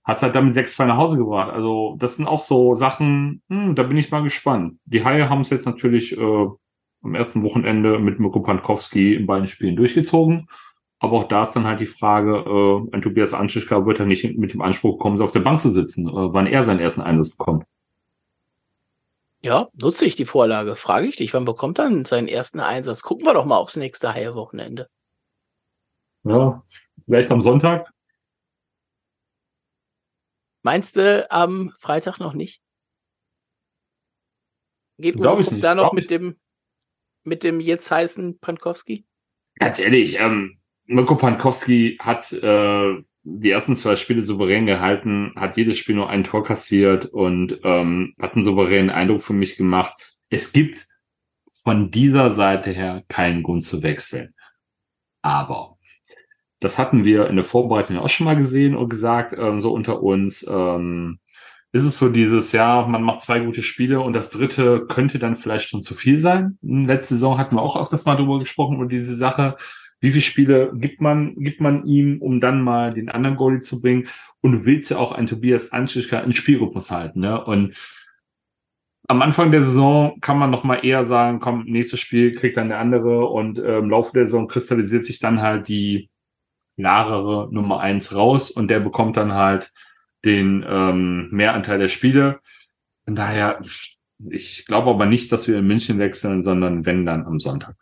hat es halt damit 6-2 nach Hause gebracht. Also das sind auch so Sachen, hm, da bin ich mal gespannt. Die Haie haben es jetzt natürlich äh, am ersten Wochenende mit Mirko Pankowski in beiden Spielen durchgezogen. Aber auch da ist dann halt die Frage, äh, ein Tobias Anschischka wird er nicht mit dem Anspruch kommen, so auf der Bank zu sitzen, äh, wann er seinen ersten Einsatz bekommt. Ja, nutze ich die Vorlage. Frage ich dich, wann bekommt er seinen ersten Einsatz? Gucken wir doch mal aufs nächste Haie-Wochenende. Ja, vielleicht am Sonntag. Meinst du am Freitag noch nicht? Geht Uwe da noch mit dem, mit dem jetzt heißen Pankowski? Ganz ehrlich, ähm, Mirko Pankowski hat äh, die ersten zwei Spiele souverän gehalten, hat jedes Spiel nur ein Tor kassiert und ähm, hat einen souveränen Eindruck für mich gemacht. Es gibt von dieser Seite her keinen Grund zu wechseln. Aber das hatten wir in der Vorbereitung auch schon mal gesehen und gesagt, ähm, so unter uns, ähm, ist es so dieses, ja, man macht zwei gute Spiele und das dritte könnte dann vielleicht schon zu viel sein. Letzte Saison hatten wir auch öfters mal darüber gesprochen, über diese Sache. Wie viele Spiele gibt man, gibt man ihm, um dann mal den anderen Goalie zu bringen? Und du willst ja auch einen Tobias Anschischka in Spielrhythmus halten, ne? Und am Anfang der Saison kann man noch mal eher sagen, komm, nächstes Spiel kriegt dann der andere und äh, im Laufe der Saison kristallisiert sich dann halt die klarere Nummer eins raus und der bekommt dann halt den ähm, Mehranteil der Spiele. Von daher, ich glaube aber nicht, dass wir in München wechseln, sondern wenn dann am Sonntag.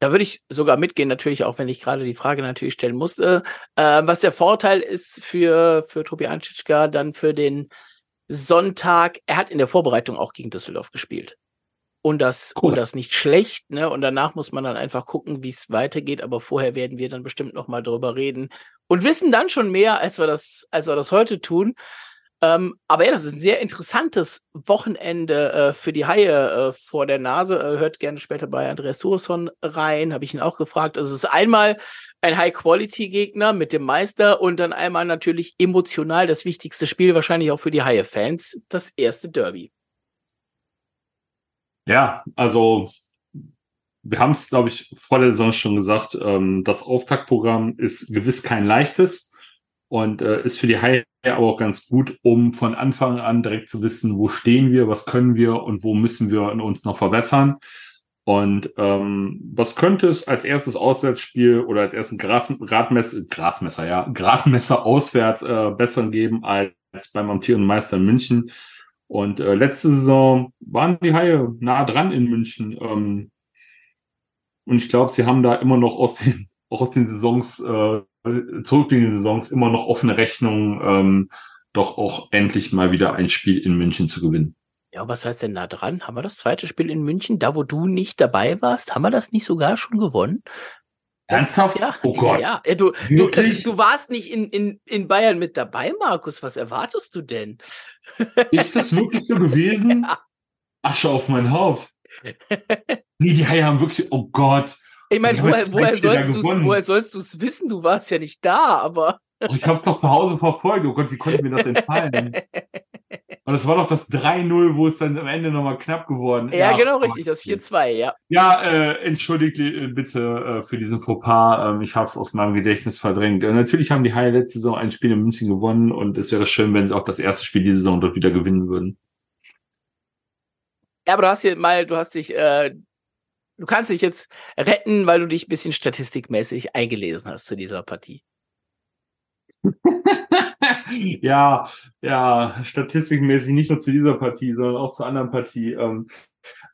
Da würde ich sogar mitgehen, natürlich, auch wenn ich gerade die Frage natürlich stellen musste. Äh, was der Vorteil ist für, für Tobi Anschitschka dann für den Sonntag, er hat in der Vorbereitung auch gegen Düsseldorf gespielt. Und das, cool. und das nicht schlecht, ne? Und danach muss man dann einfach gucken, wie es weitergeht. Aber vorher werden wir dann bestimmt noch mal drüber reden und wissen dann schon mehr, als wir das, als wir das heute tun. Ähm, aber ja, das ist ein sehr interessantes Wochenende äh, für die Haie äh, vor der Nase. Äh, hört gerne später bei Andreas Thuresson rein, habe ich ihn auch gefragt. Also es ist einmal ein High-Quality-Gegner mit dem Meister und dann einmal natürlich emotional das wichtigste Spiel, wahrscheinlich auch für die Haie-Fans, das erste Derby. Ja, also wir haben es, glaube ich, vor der Saison schon gesagt, ähm, das Auftaktprogramm ist gewiss kein leichtes und äh, ist für die Haie aber auch ganz gut, um von Anfang an direkt zu wissen, wo stehen wir, was können wir und wo müssen wir uns noch verbessern. Und ähm, was könnte es als erstes Auswärtsspiel oder als ersten Gras, Gradmesser, Grasmesser, ja, Gradmesser auswärts äh, besser geben als beim amtierenden Meister in München. Und äh, letzte Saison waren die Haie nah dran in München. Ähm, und ich glaube, sie haben da immer noch aus den, auch aus den Saisons äh, zurückliegenden Saisons immer noch offene Rechnungen, ähm, doch auch endlich mal wieder ein Spiel in München zu gewinnen. Ja, was heißt denn nah dran? Haben wir das zweite Spiel in München, da wo du nicht dabei warst, haben wir das nicht sogar schon gewonnen? Ernsthaft? Ja, oh Gott. Ja, du, du, also, du warst nicht in, in, in Bayern mit dabei, Markus. Was erwartest du denn? Ist das wirklich so gewesen? <laughs> Ja. Asche auf mein Haupt. nee, die Haie haben wirklich, oh Gott. Ich meine, woher, woher, sollst woher sollst du es wissen? Du warst ja nicht da, aber. Oh, ich hab's doch zu Hause verfolgt. Oh Gott, wie konnte mir das entfallen? <laughs> Und es war doch das 3-0, wo es dann am Ende nochmal knapp geworden ist. Ja, ja, genau, richtig, das 4-2, ja. Ja, äh, entschuldigt äh, bitte äh, für diesen Fauxpas. Ähm, ich habe es aus meinem Gedächtnis verdrängt. Äh, natürlich haben die Haie letzte Saison ein Spiel in München gewonnen und es wäre schön, wenn sie auch das erste Spiel diese Saison dort wieder gewinnen würden. Ja, aber du hast hier mal, du hast dich, äh, du kannst dich jetzt retten, weil du dich ein bisschen statistikmäßig eingelesen hast zu dieser Partie. <laughs> ja, ja, statistikmäßig nicht nur zu dieser Partie, sondern auch zur anderen Partie. Ähm,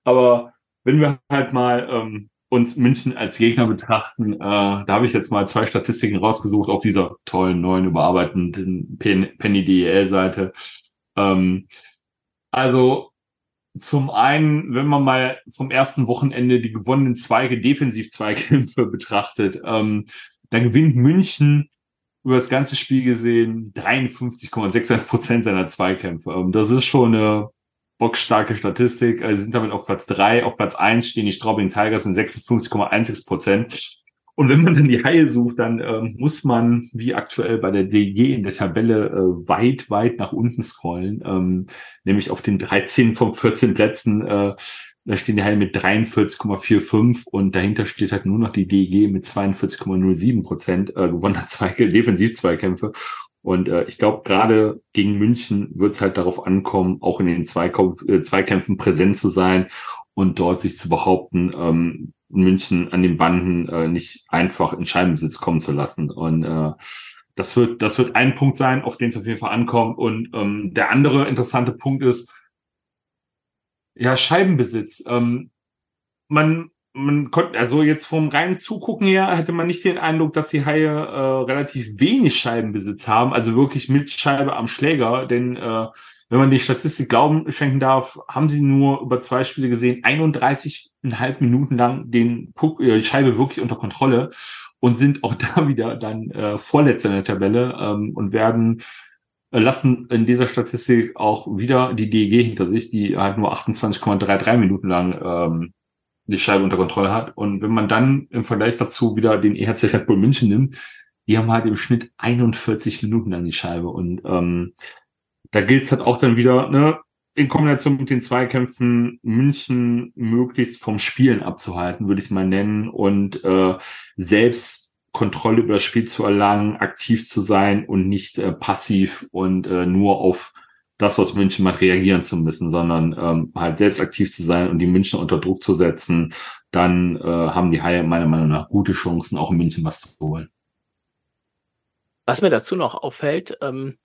aber wenn wir halt mal ähm, uns München als Gegner betrachten, äh, da habe ich jetzt mal zwei Statistiken rausgesucht auf dieser tollen neuen überarbeitenden Penny DEL-Seite. Ähm, also zum einen, wenn man mal vom ersten Wochenende die gewonnenen Zweige, Defensiv-Zweikämpfe <laughs> betrachtet, ähm, dann gewinnt München über das ganze Spiel gesehen 53,61 Prozent seiner Zweikämpfe. Ähm, das ist schon eine bockstarke Statistik. Also sind damit auf Platz drei, auf Platz eins stehen die Straubing Tigers mit 56,16 Prozent. Und wenn man dann die Haie sucht, dann ähm, muss man, wie aktuell bei der DG in der Tabelle, äh, weit, weit nach unten scrollen. Ähm, nämlich auf den 13 von 14 Plätzen. Äh, da stehen die Haie mit 43,45 und dahinter steht halt nur noch die DG mit 42,07 Prozent äh, gewonnener Zweige, <laughs> Defensiv-Zweikämpfe. Und äh, ich glaube, gerade gegen München wird es halt darauf ankommen, auch in den äh, Zweikämpfen präsent zu sein und dort sich zu behaupten, ähm, München an den Banden äh, nicht einfach in Scheibenbesitz kommen zu lassen. Und äh, das wird, das wird ein Punkt sein, auf den es auf jeden Fall ankommt. Und ähm, der andere interessante Punkt ist, ja, Scheibenbesitz. Ähm, man, man konnte, also jetzt vom reinen Zugucken her hätte man nicht den Eindruck, dass die Haie äh, relativ wenig Scheibenbesitz haben, also wirklich mit Scheibe am Schläger, denn äh, wenn man die Statistik Glauben schenken darf, haben sie nur über zwei Spiele gesehen, 31,5 Minuten lang den Puck, äh, die Scheibe wirklich unter Kontrolle und sind auch <laughs> da wieder dann äh, Vorletzter in der Tabelle ähm, und werden äh, lassen in dieser Statistik auch wieder die DEG hinter sich, die halt nur 28,33 Minuten lang ähm, die Scheibe unter Kontrolle hat. Und wenn man dann im Vergleich dazu wieder den EHC Red Bull München nimmt, die haben halt im Schnitt 41 Minuten lang die Scheibe. Und ähm, da gilt es halt auch dann wieder, ne, in Kombination mit den Zweikämpfen München möglichst vom Spielen abzuhalten, würde ich es mal nennen, und äh, selbst Kontrolle über das Spiel zu erlangen, aktiv zu sein und nicht äh, passiv und äh, nur auf das, was München macht, reagieren zu müssen, sondern ähm, halt selbst aktiv zu sein und die München unter Druck zu setzen, dann äh, haben die Haie meiner Meinung nach gute Chancen, auch in München was zu holen. Was mir dazu noch auffällt, ähm,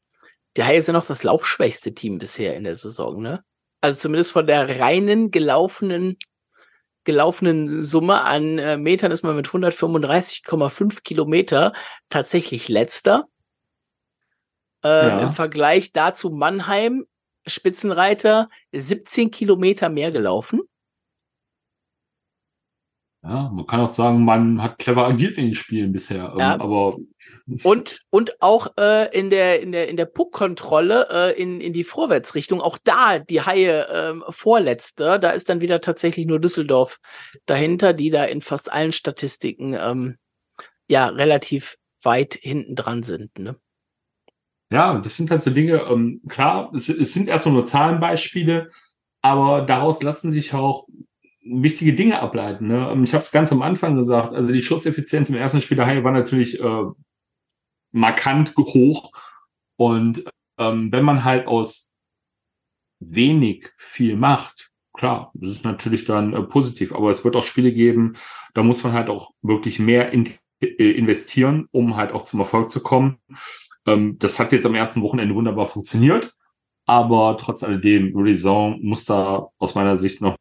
die Haie sind noch das laufschwächste Team bisher in der Saison, ne? Also zumindest von der reinen gelaufenen gelaufenen Summe an äh, Metern ist man mit 135,5 Kilometer tatsächlich letzter. Äh, ja. Im Vergleich dazu Mannheim, Spitzenreiter, 17 Kilometer mehr gelaufen. Ja, man kann auch sagen, man hat clever agiert in den Spielen bisher, ähm, ja. aber und und auch äh, in der in der in der Puckkontrolle äh, in in die Vorwärtsrichtung, auch da die Haie ähm, vorletzte, da ist dann wieder tatsächlich nur Düsseldorf dahinter, die da in fast allen Statistiken ähm, ja relativ weit hinten dran sind. Ne? Ja, das sind halt so Dinge. Ähm, klar, es, es sind erstmal nur Zahlenbeispiele, aber daraus lassen sich auch wichtige Dinge ableiten. Ne? Ähm, ich habe es ganz am Anfang gesagt, also die Schusseffizienz im ersten Spiel Haie war natürlich äh, markant hoch. Und ähm, wenn man halt aus wenig viel macht, klar, das ist natürlich dann äh, positiv, aber es wird auch Spiele geben, da muss man halt auch wirklich mehr in, äh, investieren, um halt auch zum Erfolg zu kommen. Ähm, das hat jetzt am ersten Wochenende wunderbar funktioniert, aber trotz alledem, Raison muss da aus meiner Sicht noch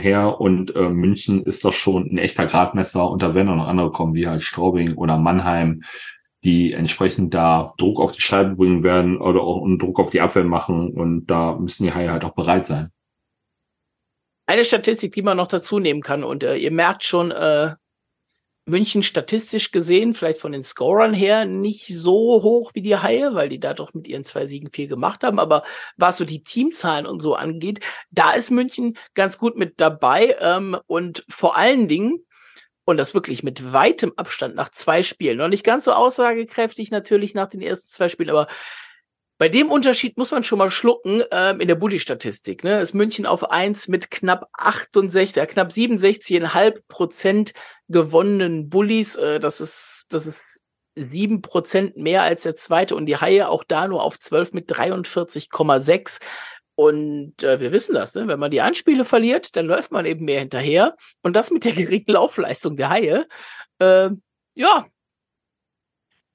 her und äh, München ist doch schon ein echter Gradmesser und da werden auch noch andere kommen, wie halt Straubing oder Mannheim, die entsprechend da Druck auf die Scheibe bringen werden oder auch einen Druck auf die Abwehr machen und da müssen die Haie halt auch bereit sein. Eine Statistik, die man noch dazu nehmen kann und äh, ihr merkt schon, äh, München statistisch gesehen, vielleicht von den Scorern her, nicht so hoch wie die Haie, weil die da doch mit ihren zwei Siegen viel gemacht haben. Aber was so die Teamzahlen und so angeht, da ist München ganz gut mit dabei. Ähm, und vor allen Dingen, und das wirklich mit weitem Abstand nach zwei Spielen, noch nicht ganz so aussagekräftig natürlich nach den ersten zwei Spielen, aber bei dem Unterschied muss man schon mal schlucken ähm, in der Bulli-Statistik. Ne? Ist München auf eins mit knapp 68, äh, knapp 67,5 Prozent gewonnenen Bullies. Äh, das ist, das ist sieben Prozent mehr als der zweite und die Haie auch da nur auf 12 mit 43,6. Und äh, wir wissen das, ne? wenn man die Anspiele verliert, dann läuft man eben mehr hinterher. Und das mit der geringen Laufleistung der Haie. Äh, ja,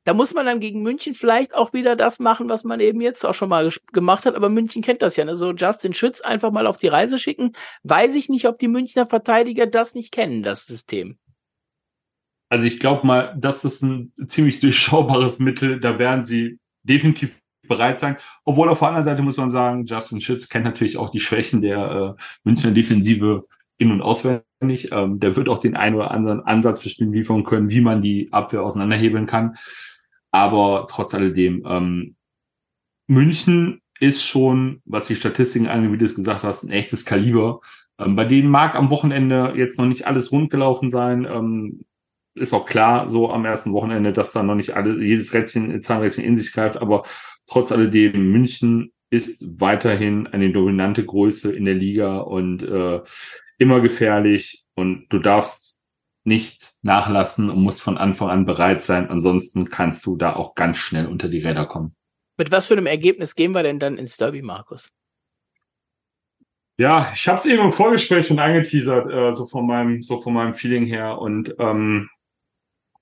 da muss man dann gegen München vielleicht auch wieder das machen, was man eben jetzt auch schon mal gemacht hat. Aber München kennt das ja. Ne? So Justin Schütz einfach mal auf die Reise schicken. Weiß ich nicht, ob die Münchner Verteidiger das nicht kennen, das System. Also ich glaube mal, das ist ein ziemlich durchschaubares Mittel. Da werden sie definitiv bereit sein. Obwohl auf der anderen Seite muss man sagen, Justin Schütz kennt natürlich auch die Schwächen der äh, Münchner Defensive in- und auswendig. Ähm, der wird auch den einen oder anderen Ansatz bestimmt liefern können, wie man die Abwehr auseinanderhebeln kann. Aber trotz alledem, ähm, München ist schon, was die Statistiken angeht, wie du es gesagt hast, ein echtes Kaliber. Ähm, bei denen mag am Wochenende jetzt noch nicht alles rund gelaufen sein. Ähm, ist auch klar, so am ersten Wochenende, dass da noch nicht alle, jedes Rädchen, Zahnrädchen in sich greift. Aber trotz alledem, München ist weiterhin eine dominante Größe in der Liga und äh, immer gefährlich. Und du darfst nicht nachlassen und musst von Anfang an bereit sein. Ansonsten kannst du da auch ganz schnell unter die Räder kommen. Mit was für einem Ergebnis gehen wir denn dann ins Derby, Markus? Ja, ich habe es eben im Vorgespräch schon angeteasert, äh, so von meinem, so von meinem Feeling her. Und ähm,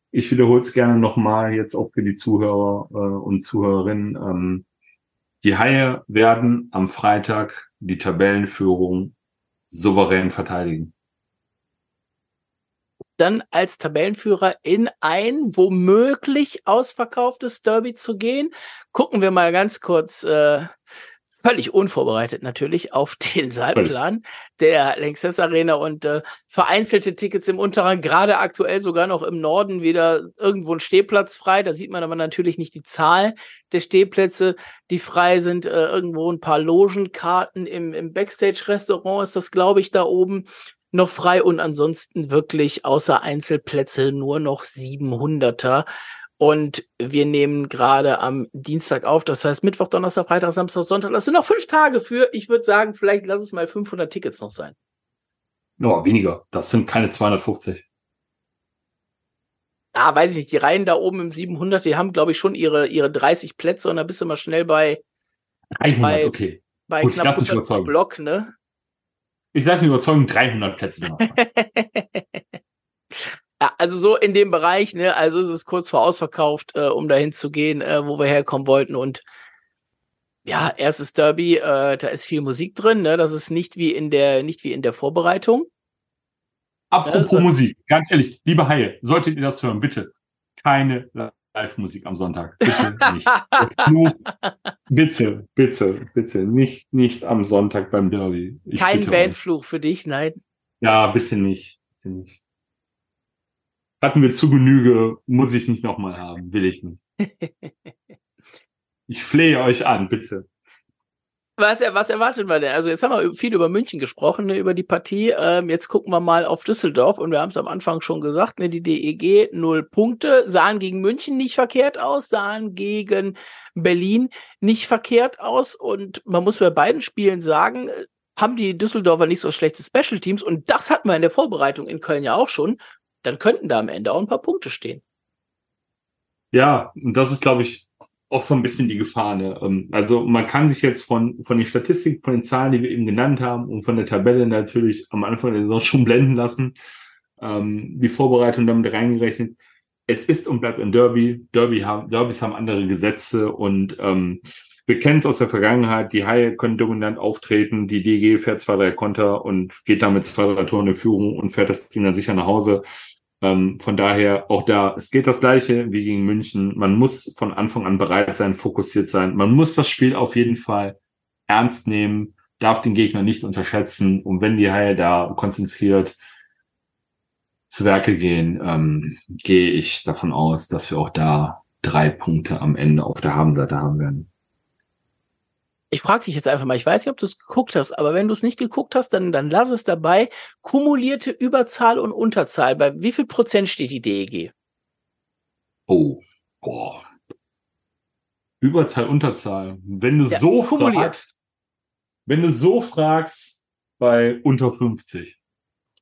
ich wiederhole es gerne nochmal jetzt auch für die Zuhörer äh, und Zuhörerinnen. Ähm, die Haie werden am Freitag die Tabellenführung souverän verteidigen dann als Tabellenführer in ein womöglich ausverkauftes Derby zu gehen. Gucken wir mal ganz kurz äh, völlig unvorbereitet natürlich auf <laughs> den Saalplan der Lanxess Arena und äh, vereinzelte Tickets im Unterrang, gerade aktuell sogar noch im Norden wieder irgendwo ein Stehplatz frei. Da sieht man aber natürlich nicht die Zahl der Stehplätze, die frei sind. Äh, irgendwo ein paar Logenkarten im, im Backstage-Restaurant ist das, glaube ich, da oben noch frei und ansonsten wirklich außer Einzelplätze nur noch 700er. Und wir nehmen gerade am Dienstag auf. Das heißt Mittwoch, Donnerstag, Freitag, Samstag, Sonntag. Das sind noch fünf Tage für. Ich würde sagen, vielleicht lass es mal 500 Tickets noch sein. No, weniger. Das sind keine 250. Ah, weiß ich nicht. Die Reihen da oben im 700, die haben, glaube ich, schon ihre, ihre 30 Plätze und da bist du mal schnell bei, 100, bei, okay. bei Gut, knapp 100 Block, ne? Ich sage mir überzeugen, 300 Plätze. <laughs> Ja, also so in dem Bereich, ne, also ist es kurz vor ausverkauft, äh, um dahin zu gehen, äh, wo wir herkommen wollten und ja, erstes Derby, äh, da ist viel Musik drin, ne, das ist nicht wie in der, nicht wie in der Vorbereitung. Apropos ne, so Musik, ganz ehrlich, liebe Haie, solltet ihr das hören, bitte, keine Live-Musik am Sonntag, bitte nicht. <laughs> Nur, bitte, bitte, bitte, nicht, nicht am Sonntag beim Derby. Ich Kein Bandfluch für dich, nein. Ja, bitte nicht, bitte nicht hatten wir zu Genüge, muss ich nicht nochmal haben, will ich nicht. <laughs> ich flehe euch an, bitte. Was, was erwartet man denn? Also jetzt haben wir viel über München gesprochen, ne, über die Partie. Ähm, jetzt gucken wir mal auf Düsseldorf und wir haben es am Anfang schon gesagt, ne, die DEG null Punkte, sahen gegen München nicht verkehrt aus, sahen gegen Berlin nicht verkehrt aus und man muss bei beiden Spielen sagen, haben die Düsseldorfer nicht so schlechte Special Teams und das hatten wir in der Vorbereitung in Köln ja auch schon dann könnten da am Ende auch ein paar Punkte stehen. Ja, und das ist, glaube ich, auch so ein bisschen die Gefahr. Ne? Ähm, also man kann sich jetzt von, von den Statistiken, von den Zahlen, die wir eben genannt haben und von der Tabelle natürlich am Anfang der Saison schon blenden lassen. Ähm, die Vorbereitung damit reingerechnet. Es ist und bleibt ein Derby. Derby haben, Derbys haben andere Gesetze und ähm, wir kennen es aus der Vergangenheit, die Haie können dominant auftreten, die DG fährt zwei, drei Konter und geht damit zwei, drei Tore in Führung und fährt das Ding dann sicher nach Hause. Ähm, von daher auch da, es geht das gleiche wie gegen München. Man muss von Anfang an bereit sein, fokussiert sein. Man muss das Spiel auf jeden Fall ernst nehmen, darf den Gegner nicht unterschätzen. Und wenn die Haie da konzentriert zu Werke gehen, ähm, gehe ich davon aus, dass wir auch da drei Punkte am Ende auf der Habenseite haben werden ich frage dich jetzt einfach mal, ich weiß nicht, ob du es geguckt hast, aber wenn du es nicht geguckt hast, dann, dann lass es dabei. Kumulierte Überzahl und Unterzahl. Bei wie viel Prozent steht die DEG? Oh, boah. Überzahl, Unterzahl. Wenn du ja, so kumuliert. fragst, wenn du so fragst, bei unter 50.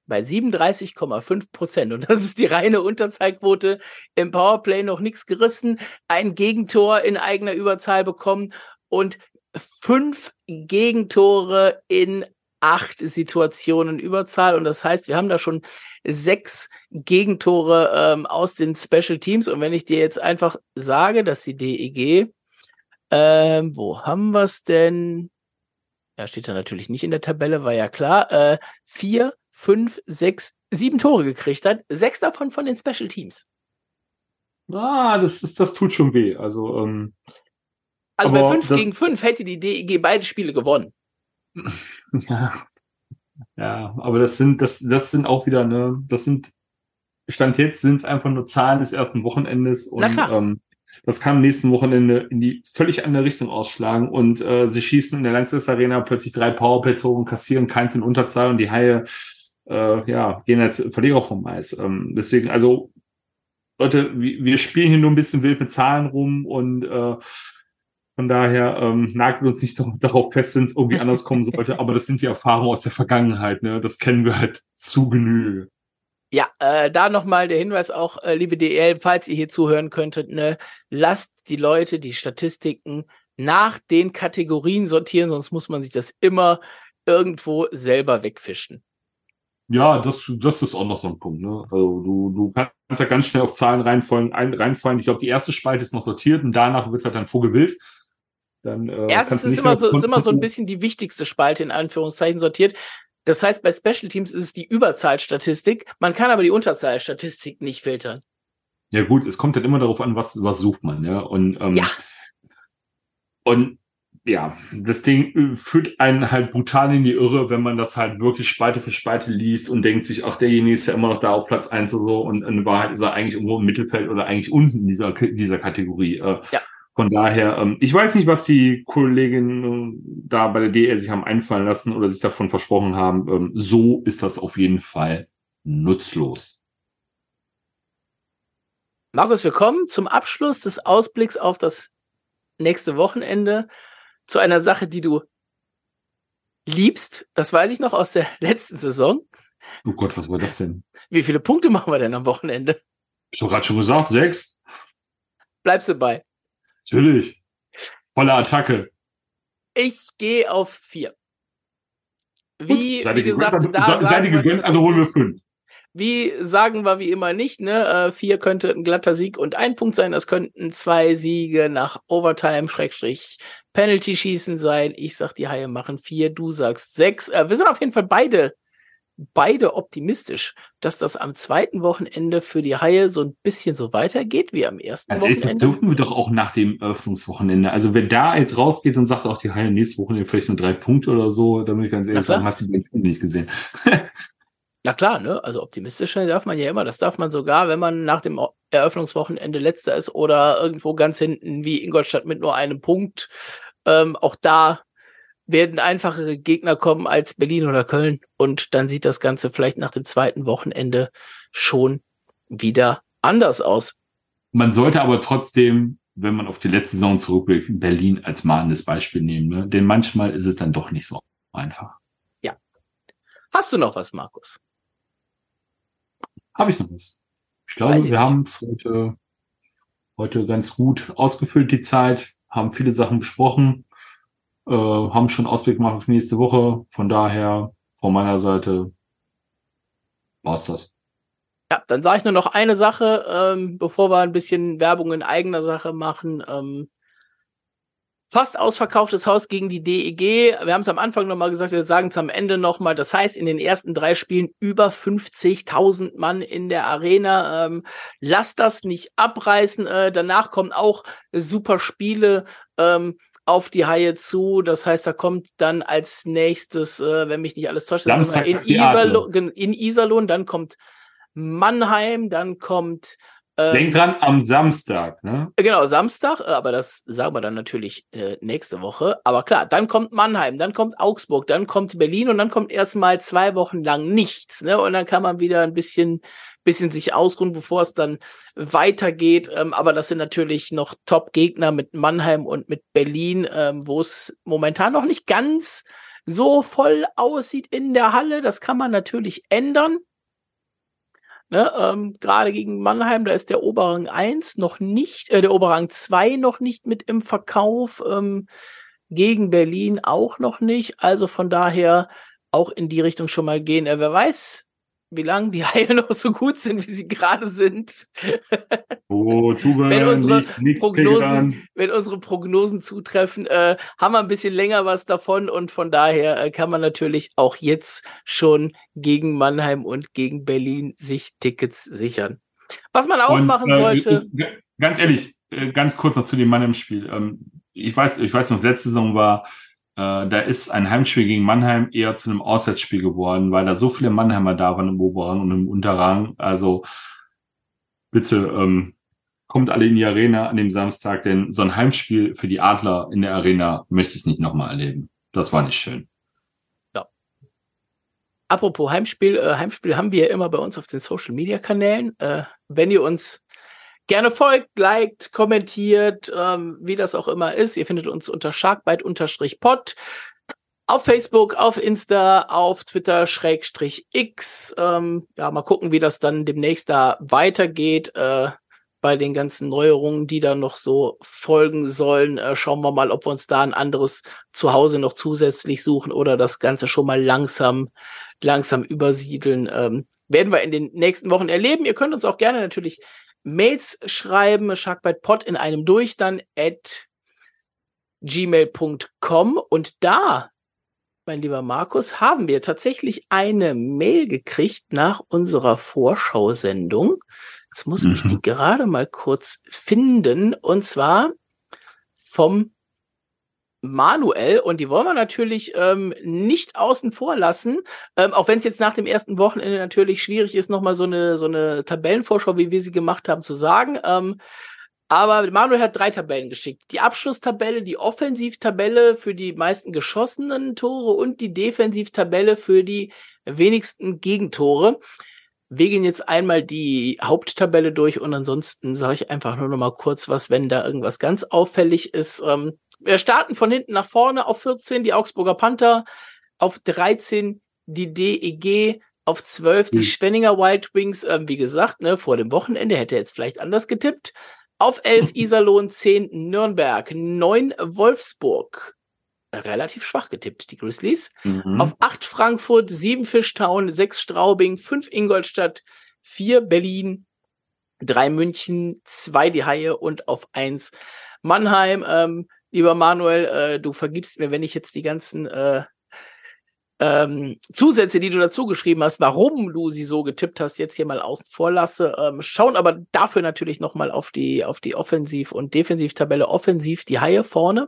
Bei 37,5 Prozent. Und das ist die reine Unterzahlquote. Im Powerplay noch nichts gerissen. Ein Gegentor in eigener Überzahl bekommen. Und fünf Gegentore in acht Situationen Überzahl. Und das heißt, wir haben da schon sechs Gegentore ähm, aus den Special Teams. Und wenn ich dir jetzt einfach sage, dass die DEG, ähm, wo haben wir es denn? Ja, steht da natürlich nicht in der Tabelle, war ja klar. Äh, vier, fünf, sechs, sieben Tore gekriegt hat. Sechs davon von den Special Teams. Ah, das ist, das tut schon weh. Also, ähm, also aber bei 5 gegen 5 hätte die DEG beide Spiele gewonnen. <laughs> Ja. Ja, aber das sind, das, das sind auch wieder, ne, das sind, Stand jetzt sind es einfach nur Zahlen des ersten Wochenendes und ähm, das kann am nächsten Wochenende in die völlig andere Richtung ausschlagen und äh, sie schießen in der Lanxess Arena plötzlich drei Powerplay-Tore kassieren keins in Unterzahl und die Haie äh, ja, gehen als Verlierer vom Eis. Ähm, deswegen, also Leute, wir spielen hier nur ein bisschen wild mit Zahlen rum und äh, von daher ähm, nagelt uns nicht darauf fest, wenn es irgendwie anders kommen <laughs> sollte. Aber das sind die Erfahrungen aus der Vergangenheit. Ne? Das kennen wir halt zu Genüge. Ja, äh, da nochmal der Hinweis auch, äh, liebe DL, falls ihr hier zuhören könntet, ne, lasst die Leute die Statistiken nach den Kategorien sortieren, sonst muss man sich das immer irgendwo selber wegfischen. Ja, das, das ist auch noch so ein Punkt. Ne? Also du, du kannst ja ganz schnell auf Zahlen reinfallen. Ein, reinfallen. Ich glaube, die erste Spalte ist noch sortiert und danach wird es halt dann vogelwild. Dann, äh, Erstes ist immer, so, ist immer so ein bisschen die wichtigste Spalte in Anführungszeichen sortiert. Das heißt, bei Special Teams ist es die Überzahlstatistik. Man kann aber die Unterzahlstatistik nicht filtern. Ja gut, es kommt halt immer darauf an, was, was sucht man, ja. Und, ähm, ja. und ja, das Ding äh, führt einen halt brutal in die Irre, wenn man das halt wirklich Spalte für Spalte liest und denkt sich, ach, derjenige ist ja immer noch da auf Platz eins oder so und in Wahrheit ist er eigentlich irgendwo im Mittelfeld oder eigentlich unten in dieser, dieser Kategorie. Äh, ja. Von daher, ähm, ich weiß nicht, was die Kolleginnen da bei der DL sich haben einfallen lassen oder sich davon versprochen haben. Ähm, so ist das auf jeden Fall nutzlos. Markus, wir kommen zum Abschluss des Ausblicks auf das nächste Wochenende zu einer Sache, die du liebst. Das weiß ich noch aus der <laughs> letzten Saison. Oh Gott, was war das denn? Wie viele Punkte machen wir denn am Wochenende? Ich doch gerade schon gesagt, sechs. Bleibst du bei? Natürlich. Volle Attacke. Ich gehe auf vier. Wie, wie gesagt, gegönnt, da seid ihr gegönnt, also holen wir fünf. Wie sagen wir wie immer nicht, ne? Äh, vier könnte ein glatter Sieg und ein Punkt sein. Das könnten zwei Siege nach Overtime, Schrägstrich, Penalty schießen sein. Ich sag, die Haie machen vier, du sagst sechs. Äh, wir sind auf jeden Fall beide, beide optimistisch, dass das am zweiten Wochenende für die Haie so ein bisschen so weitergeht wie am ersten Als Wochenende. Das dürfen wir doch auch nach dem Eröffnungswochenende. Also wer da jetzt rausgeht und sagt auch die Haie nächstes Wochenende vielleicht nur drei Punkte oder so, damit ich ganz ehrlich sagen, hast du die nicht gesehen. <laughs> <laughs> Ja klar, ne? Also optimistisch darf man ja immer. Das darf man sogar, wenn man nach dem Eröffnungswochenende letzter ist oder irgendwo ganz hinten wie Ingolstadt mit nur einem Punkt. Ähm, auch da werden einfachere Gegner kommen als Berlin oder Köln. Und dann sieht das Ganze vielleicht nach dem zweiten Wochenende schon wieder anders aus. Man sollte aber trotzdem, wenn man auf die letzte Saison zurückblickt, Berlin als mahnendes Beispiel nehmen. Ne? Denn manchmal ist es dann doch nicht so einfach. Ja. Hast du noch was, Markus? Habe ich noch was. Ich glaube, wir haben es heute, heute ganz gut ausgefüllt, die Zeit, haben viele Sachen besprochen, äh, haben schon Ausblick gemacht auf nächste Woche. Von daher, von meiner Seite, war's das. Ja, dann sage ich nur noch eine Sache, ähm, bevor wir ein bisschen Werbung in eigener Sache machen. Ähm, fast ausverkauftes Haus gegen die DEG. Wir haben es am Anfang nochmal gesagt, wir sagen es am Ende nochmal. Das heißt, in den ersten drei Spielen über 50.000 Mann in der Arena. Ähm, lasst das nicht abreißen. Äh, danach kommen auch super Spiele. Ähm, auf die Haie zu. Das heißt, da kommt dann als nächstes, äh, wenn mich nicht alles täuscht, in, Iserlohn, in Iserlohn, dann kommt Mannheim, dann kommt ähm, Denk dran, am Samstag, ne? Genau, Samstag, äh, aber das sagen wir dann natürlich äh, nächste Woche. Aber klar, dann kommt Mannheim, dann kommt Augsburg, dann kommt Berlin und dann kommt erstmal zwei Wochen lang nichts, ne? Und dann kann man wieder ein bisschen, bisschen sich ausruhen, bevor es dann weitergeht. Ähm, aber das sind natürlich noch Top-Gegner mit Mannheim und mit Berlin, ähm, wo es momentan noch nicht ganz so voll aussieht in der Halle. Das kann man natürlich ändern. Ne, ähm, Gerade gegen Mannheim, da ist der Oberrang 1 noch nicht, äh, der Oberrang 2 noch nicht mit im Verkauf. Ähm, gegen Berlin auch noch nicht. Also von daher auch in die Richtung schon mal gehen. Äh, wer weiß, wie lange die <laughs> Haie noch so gut sind, wie sie gerade sind. Oh, Tugan, wenn, unsere nicht, Prognosen, wenn unsere Prognosen zutreffen, äh, haben wir ein bisschen länger was davon und von daher äh, kann man natürlich auch jetzt schon gegen Mannheim und gegen Berlin sich Tickets sichern. Was man auch und, machen äh, sollte. Ganz ehrlich, äh, ganz kurz noch zu dem Mannheim-Spiel. Ähm, ich weiß, ich weiß noch, letzte Saison war äh, da ist ein Heimspiel gegen Mannheim eher zu einem Auswärtsspiel geworden, weil da so viele Mannheimer da waren im Oberrang und im Unterrang. Also bitte ähm, kommt alle in die Arena an dem Samstag, denn so ein Heimspiel für die Adler in der Arena möchte ich nicht nochmal erleben. Das war nicht schön. Ja. Apropos Heimspiel, äh, Heimspiel haben wir ja immer bei uns auf den Social Media Kanälen. Äh, wenn ihr uns gerne folgt, liked, kommentiert, ähm, wie das auch immer ist. Ihr findet uns unter sharkbite-pod auf Facebook, auf Insta, auf Twitter, Schrägstrich X. Ähm, ja, mal gucken, wie das dann demnächst da weitergeht. Äh, bei den ganzen Neuerungen, die da noch so folgen sollen. Äh, schauen wir mal, ob wir uns da ein anderes Zuhause noch zusätzlich suchen oder das Ganze schon mal langsam, langsam übersiedeln. Ähm, werden wir in den nächsten Wochen erleben. Ihr könnt uns auch gerne natürlich Mails schreiben, sharkbitepod in einem durch, dann at gmail.com und da, mein lieber Markus, haben wir tatsächlich eine Mail gekriegt nach unserer Vorschau-Sendung. Jetzt muss mhm. ich die gerade mal kurz finden und zwar vom Manuel und die wollen wir natürlich ähm, nicht außen vor lassen, ähm, auch wenn es jetzt nach dem ersten Wochenende natürlich schwierig ist, nochmal so eine, so eine Tabellenvorschau, wie wir sie gemacht haben, zu sagen. Ähm, aber Manuel hat drei Tabellen geschickt. Die Abschlusstabelle, die Offensivtabelle für die meisten geschossenen Tore und die Defensivtabelle für die wenigsten Gegentore. Wir gehen jetzt einmal die Haupttabelle durch und ansonsten sage ich einfach nur noch mal kurz was, wenn da irgendwas ganz auffällig ist. Ähm, wir starten von hinten nach vorne auf 14 die Augsburger Panther, auf 13 die DEG, auf 12 die hm. Schwenninger Wild Wings. Ähm, wie gesagt, ne, vor dem Wochenende hätte er jetzt vielleicht anders getippt. Auf 11 <laughs> Iserlohn, 10 Nürnberg, 9 Wolfsburg. Relativ schwach getippt, die Grizzlies. Mhm. Auf 8 Frankfurt, 7 Fischtown, 6 Straubing, 5 Ingolstadt, 4 Berlin, 3 München, 2 die Haie und auf 1 Mannheim. Ähm, lieber Manuel, äh, du vergibst mir, wenn ich jetzt die ganzen äh, ähm, Zusätze, die du dazu geschrieben hast, warum du sie so getippt hast, jetzt hier mal außen vor lasse. Ähm, schauen aber dafür natürlich noch mal auf die auf die Offensiv- und Defensivtabelle. Offensiv die Haie vorne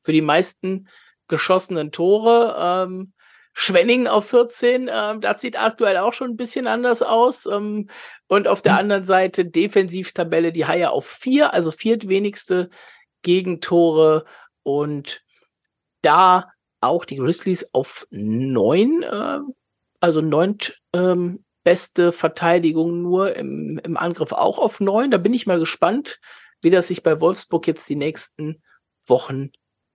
für die meisten geschossenen Tore. Ähm, Schwenning auf 14, ähm, das sieht aktuell auch schon ein bisschen anders aus. Ähm, und auf der mhm. anderen Seite Defensivtabelle die Haie auf vier, also viertwenigste Gegentore. Und da auch die Grizzlies auf neun, äh, also neunt ähm, beste Verteidigung nur im, im Angriff auch auf neun. Da bin ich mal gespannt, wie das sich bei Wolfsburg jetzt die nächsten Wochen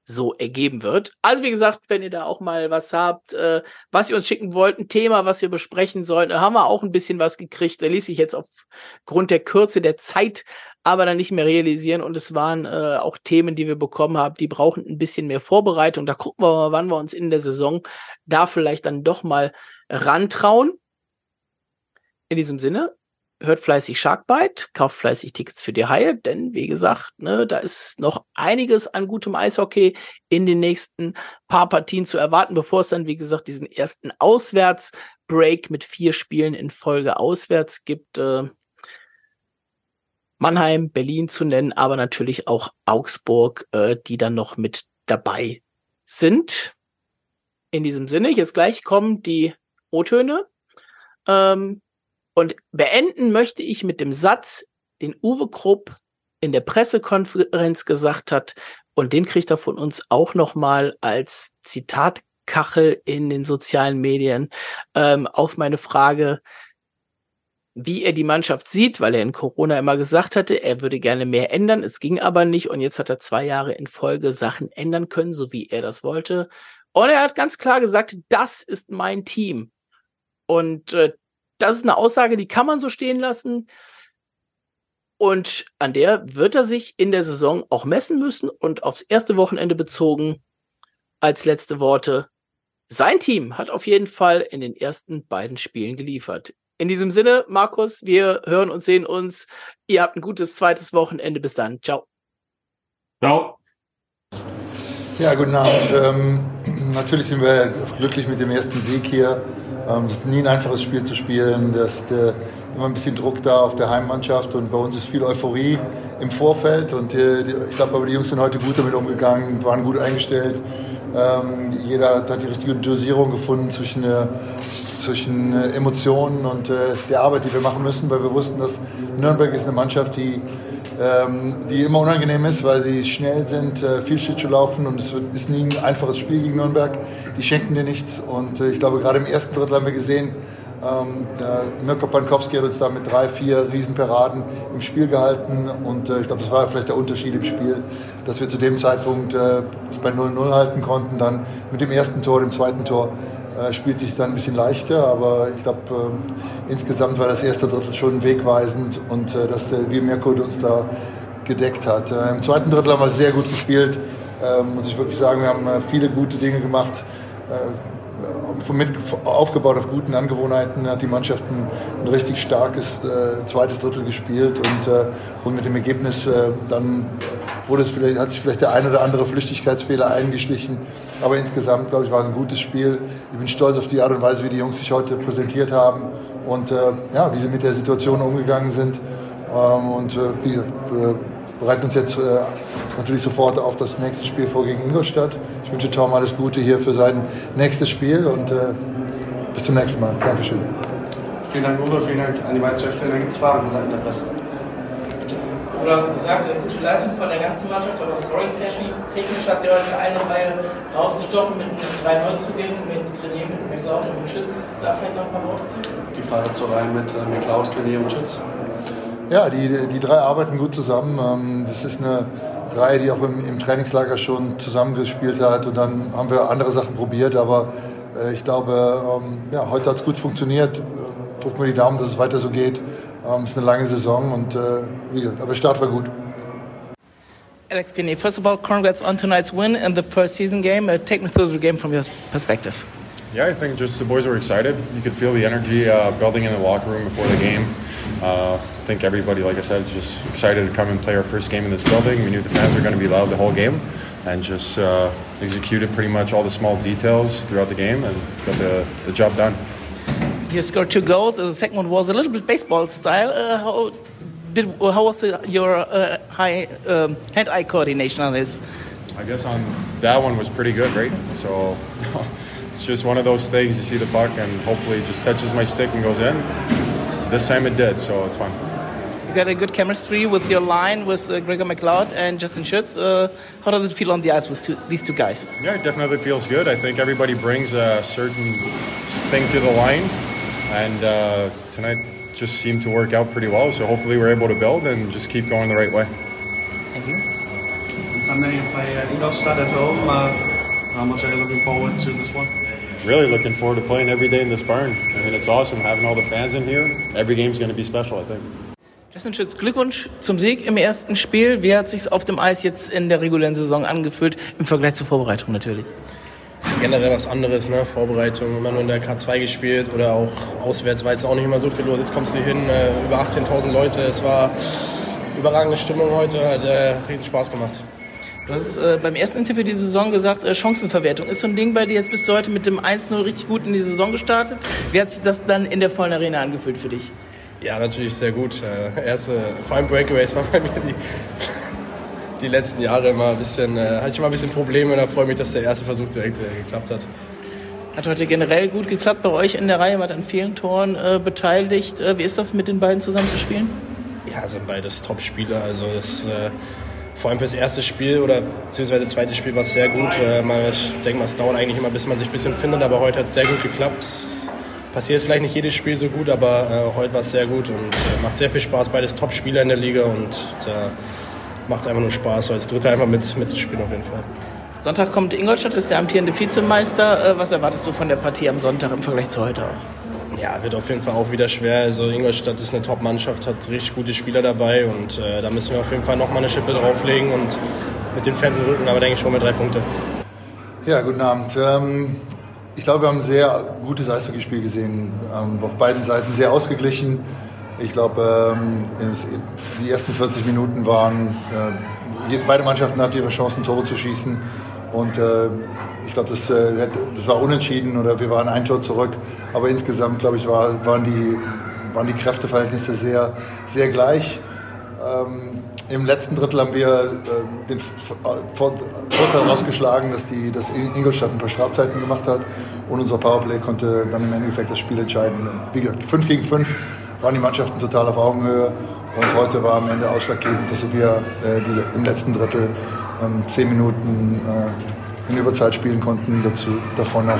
so ergeben wird. Also wie gesagt, wenn ihr da auch mal was habt, äh, was ihr uns schicken wollt, ein Thema, was wir besprechen sollen, haben wir auch ein bisschen was gekriegt. Da ließ ich jetzt aufgrund der Kürze der Zeit aber dann nicht mehr realisieren und es waren äh, auch Themen, die wir bekommen haben, die brauchen ein bisschen mehr Vorbereitung. Da gucken wir mal, wann wir uns in der Saison da vielleicht dann doch mal rantrauen. In diesem Sinne, hört fleißig Sharkbite, kauft fleißig Tickets für die Haie, denn wie gesagt, ne, da ist noch einiges an gutem Eishockey in den nächsten paar Partien zu erwarten, bevor es dann, wie gesagt, diesen ersten Auswärtsbreak mit vier Spielen in Folge auswärts gibt. Äh, Mannheim, Berlin zu nennen, aber natürlich auch Augsburg, äh, die dann noch mit dabei sind. In diesem Sinne, jetzt gleich kommen die O-Töne. Ähm, und beenden möchte ich mit dem Satz, den Uwe Krupp in der Pressekonferenz gesagt hat, und den kriegt er von uns auch nochmal als Zitatkachel in den sozialen Medien ähm, auf meine Frage, wie er die Mannschaft sieht, weil er in Corona immer gesagt hatte, er würde gerne mehr ändern. Es ging aber nicht und jetzt hat er zwei Jahre in Folge Sachen ändern können, so wie er das wollte. Und er hat ganz klar gesagt, das ist mein Team. Und äh, das ist eine Aussage, die kann man so stehen lassen. Und an der wird er sich in der Saison auch messen müssen und aufs erste Wochenende bezogen als letzte Worte. Sein Team hat auf jeden Fall in den ersten beiden Spielen geliefert. In diesem Sinne, Markus, wir hören und sehen uns. Ihr habt ein gutes zweites Wochenende. Bis dann. Ciao. Ciao. Ja, guten Abend. Ähm, <clears throat> natürlich sind wir glücklich mit dem ersten Sieg hier. Ähm, es ist nie ein einfaches Spiel zu spielen. Das ist immer ein bisschen Druck da auf der Heimmannschaft und bei uns ist viel Euphorie im Vorfeld. Und äh, ich glaube, aber die Jungs sind heute gut damit umgegangen, waren gut eingestellt. Ähm, jeder hat die richtige Dosierung gefunden zwischen, äh, zwischen äh, Emotionen und der Arbeit, die wir machen müssen, weil wir wussten, dass Nürnberg ist eine Mannschaft, die, ähm, die immer unangenehm ist, weil sie schnell sind, äh, viel Schlittschuh laufen und es wird, ist nie ein einfaches Spiel gegen Nürnberg. Die schenken dir nichts und äh, ich glaube, gerade im ersten Drittel haben wir gesehen, ähm, Mirko Pankowski hat uns da mit drei, vier Riesenparaden im Spiel gehalten und äh, ich glaube, das war vielleicht der Unterschied im Spiel, dass wir zu dem Zeitpunkt äh, es bei 0-0 halten konnten. Dann mit dem ersten Tor, dem zweiten Tor äh, spielt sich dann ein bisschen leichter, aber ich glaube, äh, insgesamt war das erste Drittel schon wegweisend und äh, dass der wie Mirko uns da gedeckt hat. Äh, Im zweiten Drittel haben wir sehr gut gespielt, ähm, muss ich wirklich sagen, wir haben äh, viele gute Dinge gemacht mit aufgebaut auf guten Angewohnheiten, hat die Mannschaft ein, ein richtig starkes äh, zweites Drittel gespielt und, äh, und mit dem Ergebnis äh, dann wurde es vielleicht, hat sich vielleicht der ein oder andere Flüchtigkeitsfehler eingeschlichen. Aber insgesamt, glaube ich, war es ein gutes Spiel. Ich bin stolz auf die Art und Weise, wie die Jungs sich heute präsentiert haben und äh, ja, wie sie mit der Situation umgegangen sind. Ähm, und äh, wie gesagt, äh, bereiten uns jetzt äh, natürlich sofort auf das nächste Spiel vor gegen Ingolstadt. Ich wünsche Tom alles Gute hier für sein nächstes Spiel und äh, bis zum nächsten Mal. Dankeschön. Vielen Dank, Uwe. Vielen Dank an die Meisterschaft. Dann gibt es Fragen seitens der Presse. Du hast gesagt, eine gute Leistung von der ganzen Mannschaft, aber scoring-technisch hat der heute eine Reihe rausgestochen mit drei Neuzugängen, mit Grenier, mit McLeod und mit Schütz. Da vielleicht noch ein paar Worte zu? Die Frage zur Reihe mit äh, McLeod, Grenier und Schütz. Ja, die, die drei arbeiten gut zusammen. Ähm, das ist eine Reihe, die auch im, im Trainingslager schon zusammengespielt hat. Und dann haben wir andere Sachen probiert. Aber äh, ich glaube, ähm, ja, heute hat es gut funktioniert. Drückt mir die Daumen, dass es weiter so geht. Ähm, es ist eine lange Saison und äh, wie gesagt, aber der Start war gut. Alex Kinney, first of all, congrats on tonight's win and the first season game. Uh, take me through the game from your perspective. Yeah, I think just the boys were excited. You could feel the energy uh, building in the locker room before the game. Uh, think everybody, like I said, is just excited to come and play our first game in this building. We knew the fans were going to be loud the whole game and just uh, executed pretty much all the small details throughout the game and got the, the job done. You scored two goals. The second one was a little bit baseball style. Uh, how did how was it, your uh, high um, hand-eye coordination on this? I guess on that one was pretty good, right? So <laughs> it's just one of those things. You see the puck and hopefully it just touches my stick and goes in. This time it did, so it's fine. You got a good chemistry with your line with uh, Gregor McLeod and Justin Schütz. Uh, how does it feel on the ice with two, these two guys? Yeah, it definitely feels good. I think everybody brings a certain thing to the line and uh, tonight just seemed to work out pretty well. So hopefully we're able to build and just keep going the right way. Thank you. And Sunday you play uh, Ingolstadt at home. Uh, how much are you looking forward to this one? Really looking forward to playing every day in this barn. I mean, it's awesome having all the fans in here. Every game's going to be special, I think. Justin Schütz, Glückwunsch zum Sieg im ersten Spiel. Wie hat sich auf dem Eis jetzt in der regulären Saison angefühlt im Vergleich zur Vorbereitung natürlich? generell was anderes, ne? Vorbereitung, immer nur in der K2 gespielt oder auch auswärts war jetzt auch nicht immer so viel los. Jetzt kommst du hin, äh, über 18.000 Leute. Es war überragende Stimmung heute, hat äh, riesen Spaß gemacht. Du hast äh, beim ersten Interview die Saison gesagt, äh, Chancenverwertung ist so ein Ding bei dir. Jetzt bist du heute mit dem 1-0 richtig gut in die Saison gestartet. Wie hat sich das dann in der vollen Arena angefühlt für dich? Ja, natürlich sehr gut. Äh, erste, vor allem Breakaways war bei mir die die letzten Jahre immer ein bisschen, äh, hatte ich immer ein bisschen Probleme und da freue ich mich, dass der erste Versuch direkt äh, geklappt hat. Hat heute generell gut geklappt bei euch in der Reihe, war an vielen Toren äh, beteiligt. Äh, wie ist das mit den beiden zusammen zu spielen? Ja, sind beides Top-Spieler. Also das, äh, vor allem fürs erste Spiel oder beziehungsweise zweites Spiel war es sehr gut. Äh, mal, ich denke mal, es dauert eigentlich immer, bis man sich ein bisschen findet, aber heute hat es sehr gut geklappt. Es passiert jetzt vielleicht nicht jedes Spiel so gut, aber heute war es sehr gut und macht sehr viel Spaß. Beides Top-Spieler in der Liga und macht es einfach nur Spaß, so als Dritter einfach mit, mitzuspielen auf jeden Fall. Sonntag kommt Ingolstadt, ist der amtierende Vizemeister. Äh, was erwartest du von der Partie am Sonntag im Vergleich zu heute auch? Ja, wird auf jeden Fall auch wieder schwer. Also Ingolstadt ist eine Top-Mannschaft, hat richtig gute Spieler dabei und äh, da müssen wir auf jeden Fall nochmal eine Schippe drauflegen und mit den Fans im Rücken, aber denke ich schon mit drei Punkte. Ja, guten Abend. Ähm, ich glaube, wir haben ein sehr gutes Eishockeyspiel gesehen. Ähm, auf beiden Seiten sehr ausgeglichen. Ich glaube, ähm, die ersten 40 Minuten waren, äh, beide Mannschaften hatten ihre Chancen, Tore zu schießen. Und äh, ich glaube, das, äh, das, war unentschieden oder wir waren ein Tor zurück. Aber insgesamt, glaube ich, war, waren, die, waren die Kräfteverhältnisse sehr, sehr gleich. Ähm, Im letzten Drittel haben wir äh, den Vorteil rausgeschlagen, dass, die, dass Ingolstadt ein paar Strafzeiten gemacht hat. Und unser Powerplay konnte dann im Endeffekt das Spiel entscheiden. Wie gesagt, 5 gegen 5 waren die Mannschaften total auf Augenhöhe. Und heute war am Ende ausschlaggebend, dass wir äh, die, im letzten Drittel ähm, zehn Minuten äh, in Überzeit spielen konnten. Dazu, davon noch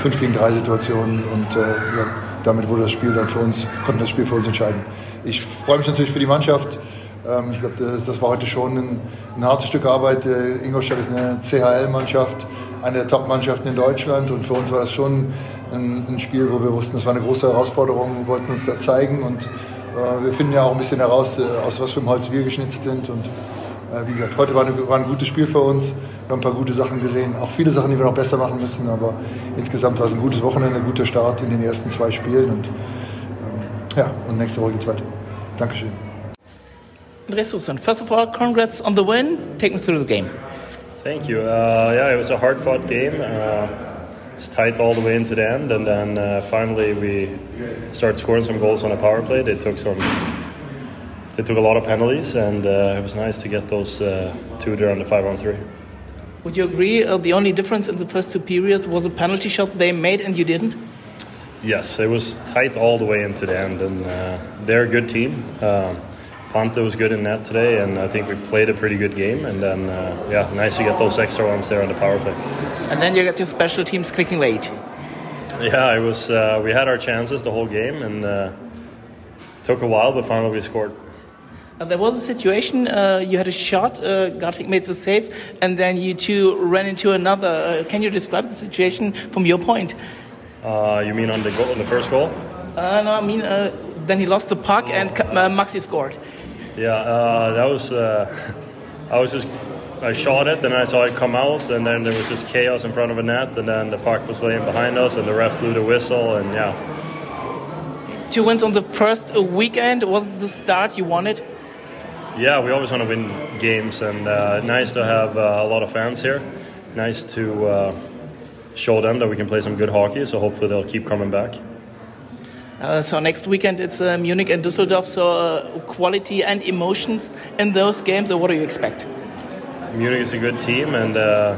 5 gegen 3 Situationen. Und äh, ja, damit wurde das Spiel dann für uns, konnten das Spiel für uns entscheiden. Ich freue mich natürlich für die Mannschaft. Ähm, ich glaube, das, das, war heute schon ein, ein hartes Stück Arbeit. Äh, Ingolstadt ist eine CHL-Mannschaft, eine der Top-Mannschaften in Deutschland. Und für uns war das schon ein, ein, Spiel, wo wir wussten, das war eine große Herausforderung, wir wollten uns da zeigen und äh, wir finden ja auch ein bisschen heraus, äh, aus was für einem Holz wir geschnitzt sind. Und äh, wie gesagt, heute war, eine, war, ein gutes Spiel für uns. Wir haben ein paar gute Sachen gesehen, auch viele Sachen, die wir noch besser machen müssen, aber insgesamt war es ein gutes Wochenende, ein guter Start in den ersten zwei Spielen und ähm, ja, und nächste Woche geht's weiter. Dankeschön. Susan, first of all, congrats on the win. Take me through the game. Thank you. Uh, yeah, it was a hard-fought game. Uh, it's tight all the way into the end, and then uh, finally we started scoring some goals on a power play. They took some they took a lot of penalties, and uh, it was nice to get those uh, two there on the five on three. Would you agree uh, the only difference in the first two periods was a penalty shot they made and you didn't? Yes, it was tight all the way into the end, and uh, they're a good team. Um, Ponte was good in net today, and I think we played a pretty good game. And then, uh, yeah, nice to get those extra ones there on the power play. And then you get your special teams clicking late. Yeah, it was. Uh, we had our chances the whole game, and uh, took a while, but finally we scored. Uh, there was a situation uh, you had a shot, uh, Gartic made the save, and then you two ran into another. Uh, can you describe the situation from your point? Uh, you mean on the goal, on the first goal? Uh, no, I mean uh, then he lost the puck and uh, Maxi scored. Yeah, uh, that was. Uh, I was just. I shot it, then I saw it come out, and then there was just chaos in front of a net, and then the puck was laying behind us, and the ref blew the whistle, and yeah. Two wins on the first weekend. Was the start you wanted? Yeah, we always want to win games, and uh, nice to have uh, a lot of fans here. Nice to uh, show them that we can play some good hockey. So hopefully they'll keep coming back. Uh, so next weekend it's uh, Munich and Düsseldorf. So uh, quality and emotions in those games, or what do you expect? Munich is a good team, and uh,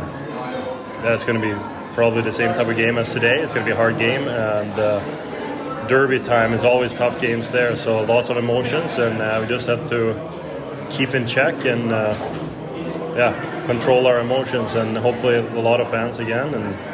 that's going to be probably the same type of game as today. It's going to be a hard game, and uh, derby time is always tough games there. So lots of emotions, and uh, we just have to keep in check and uh, yeah, control our emotions, and hopefully a lot of fans again, and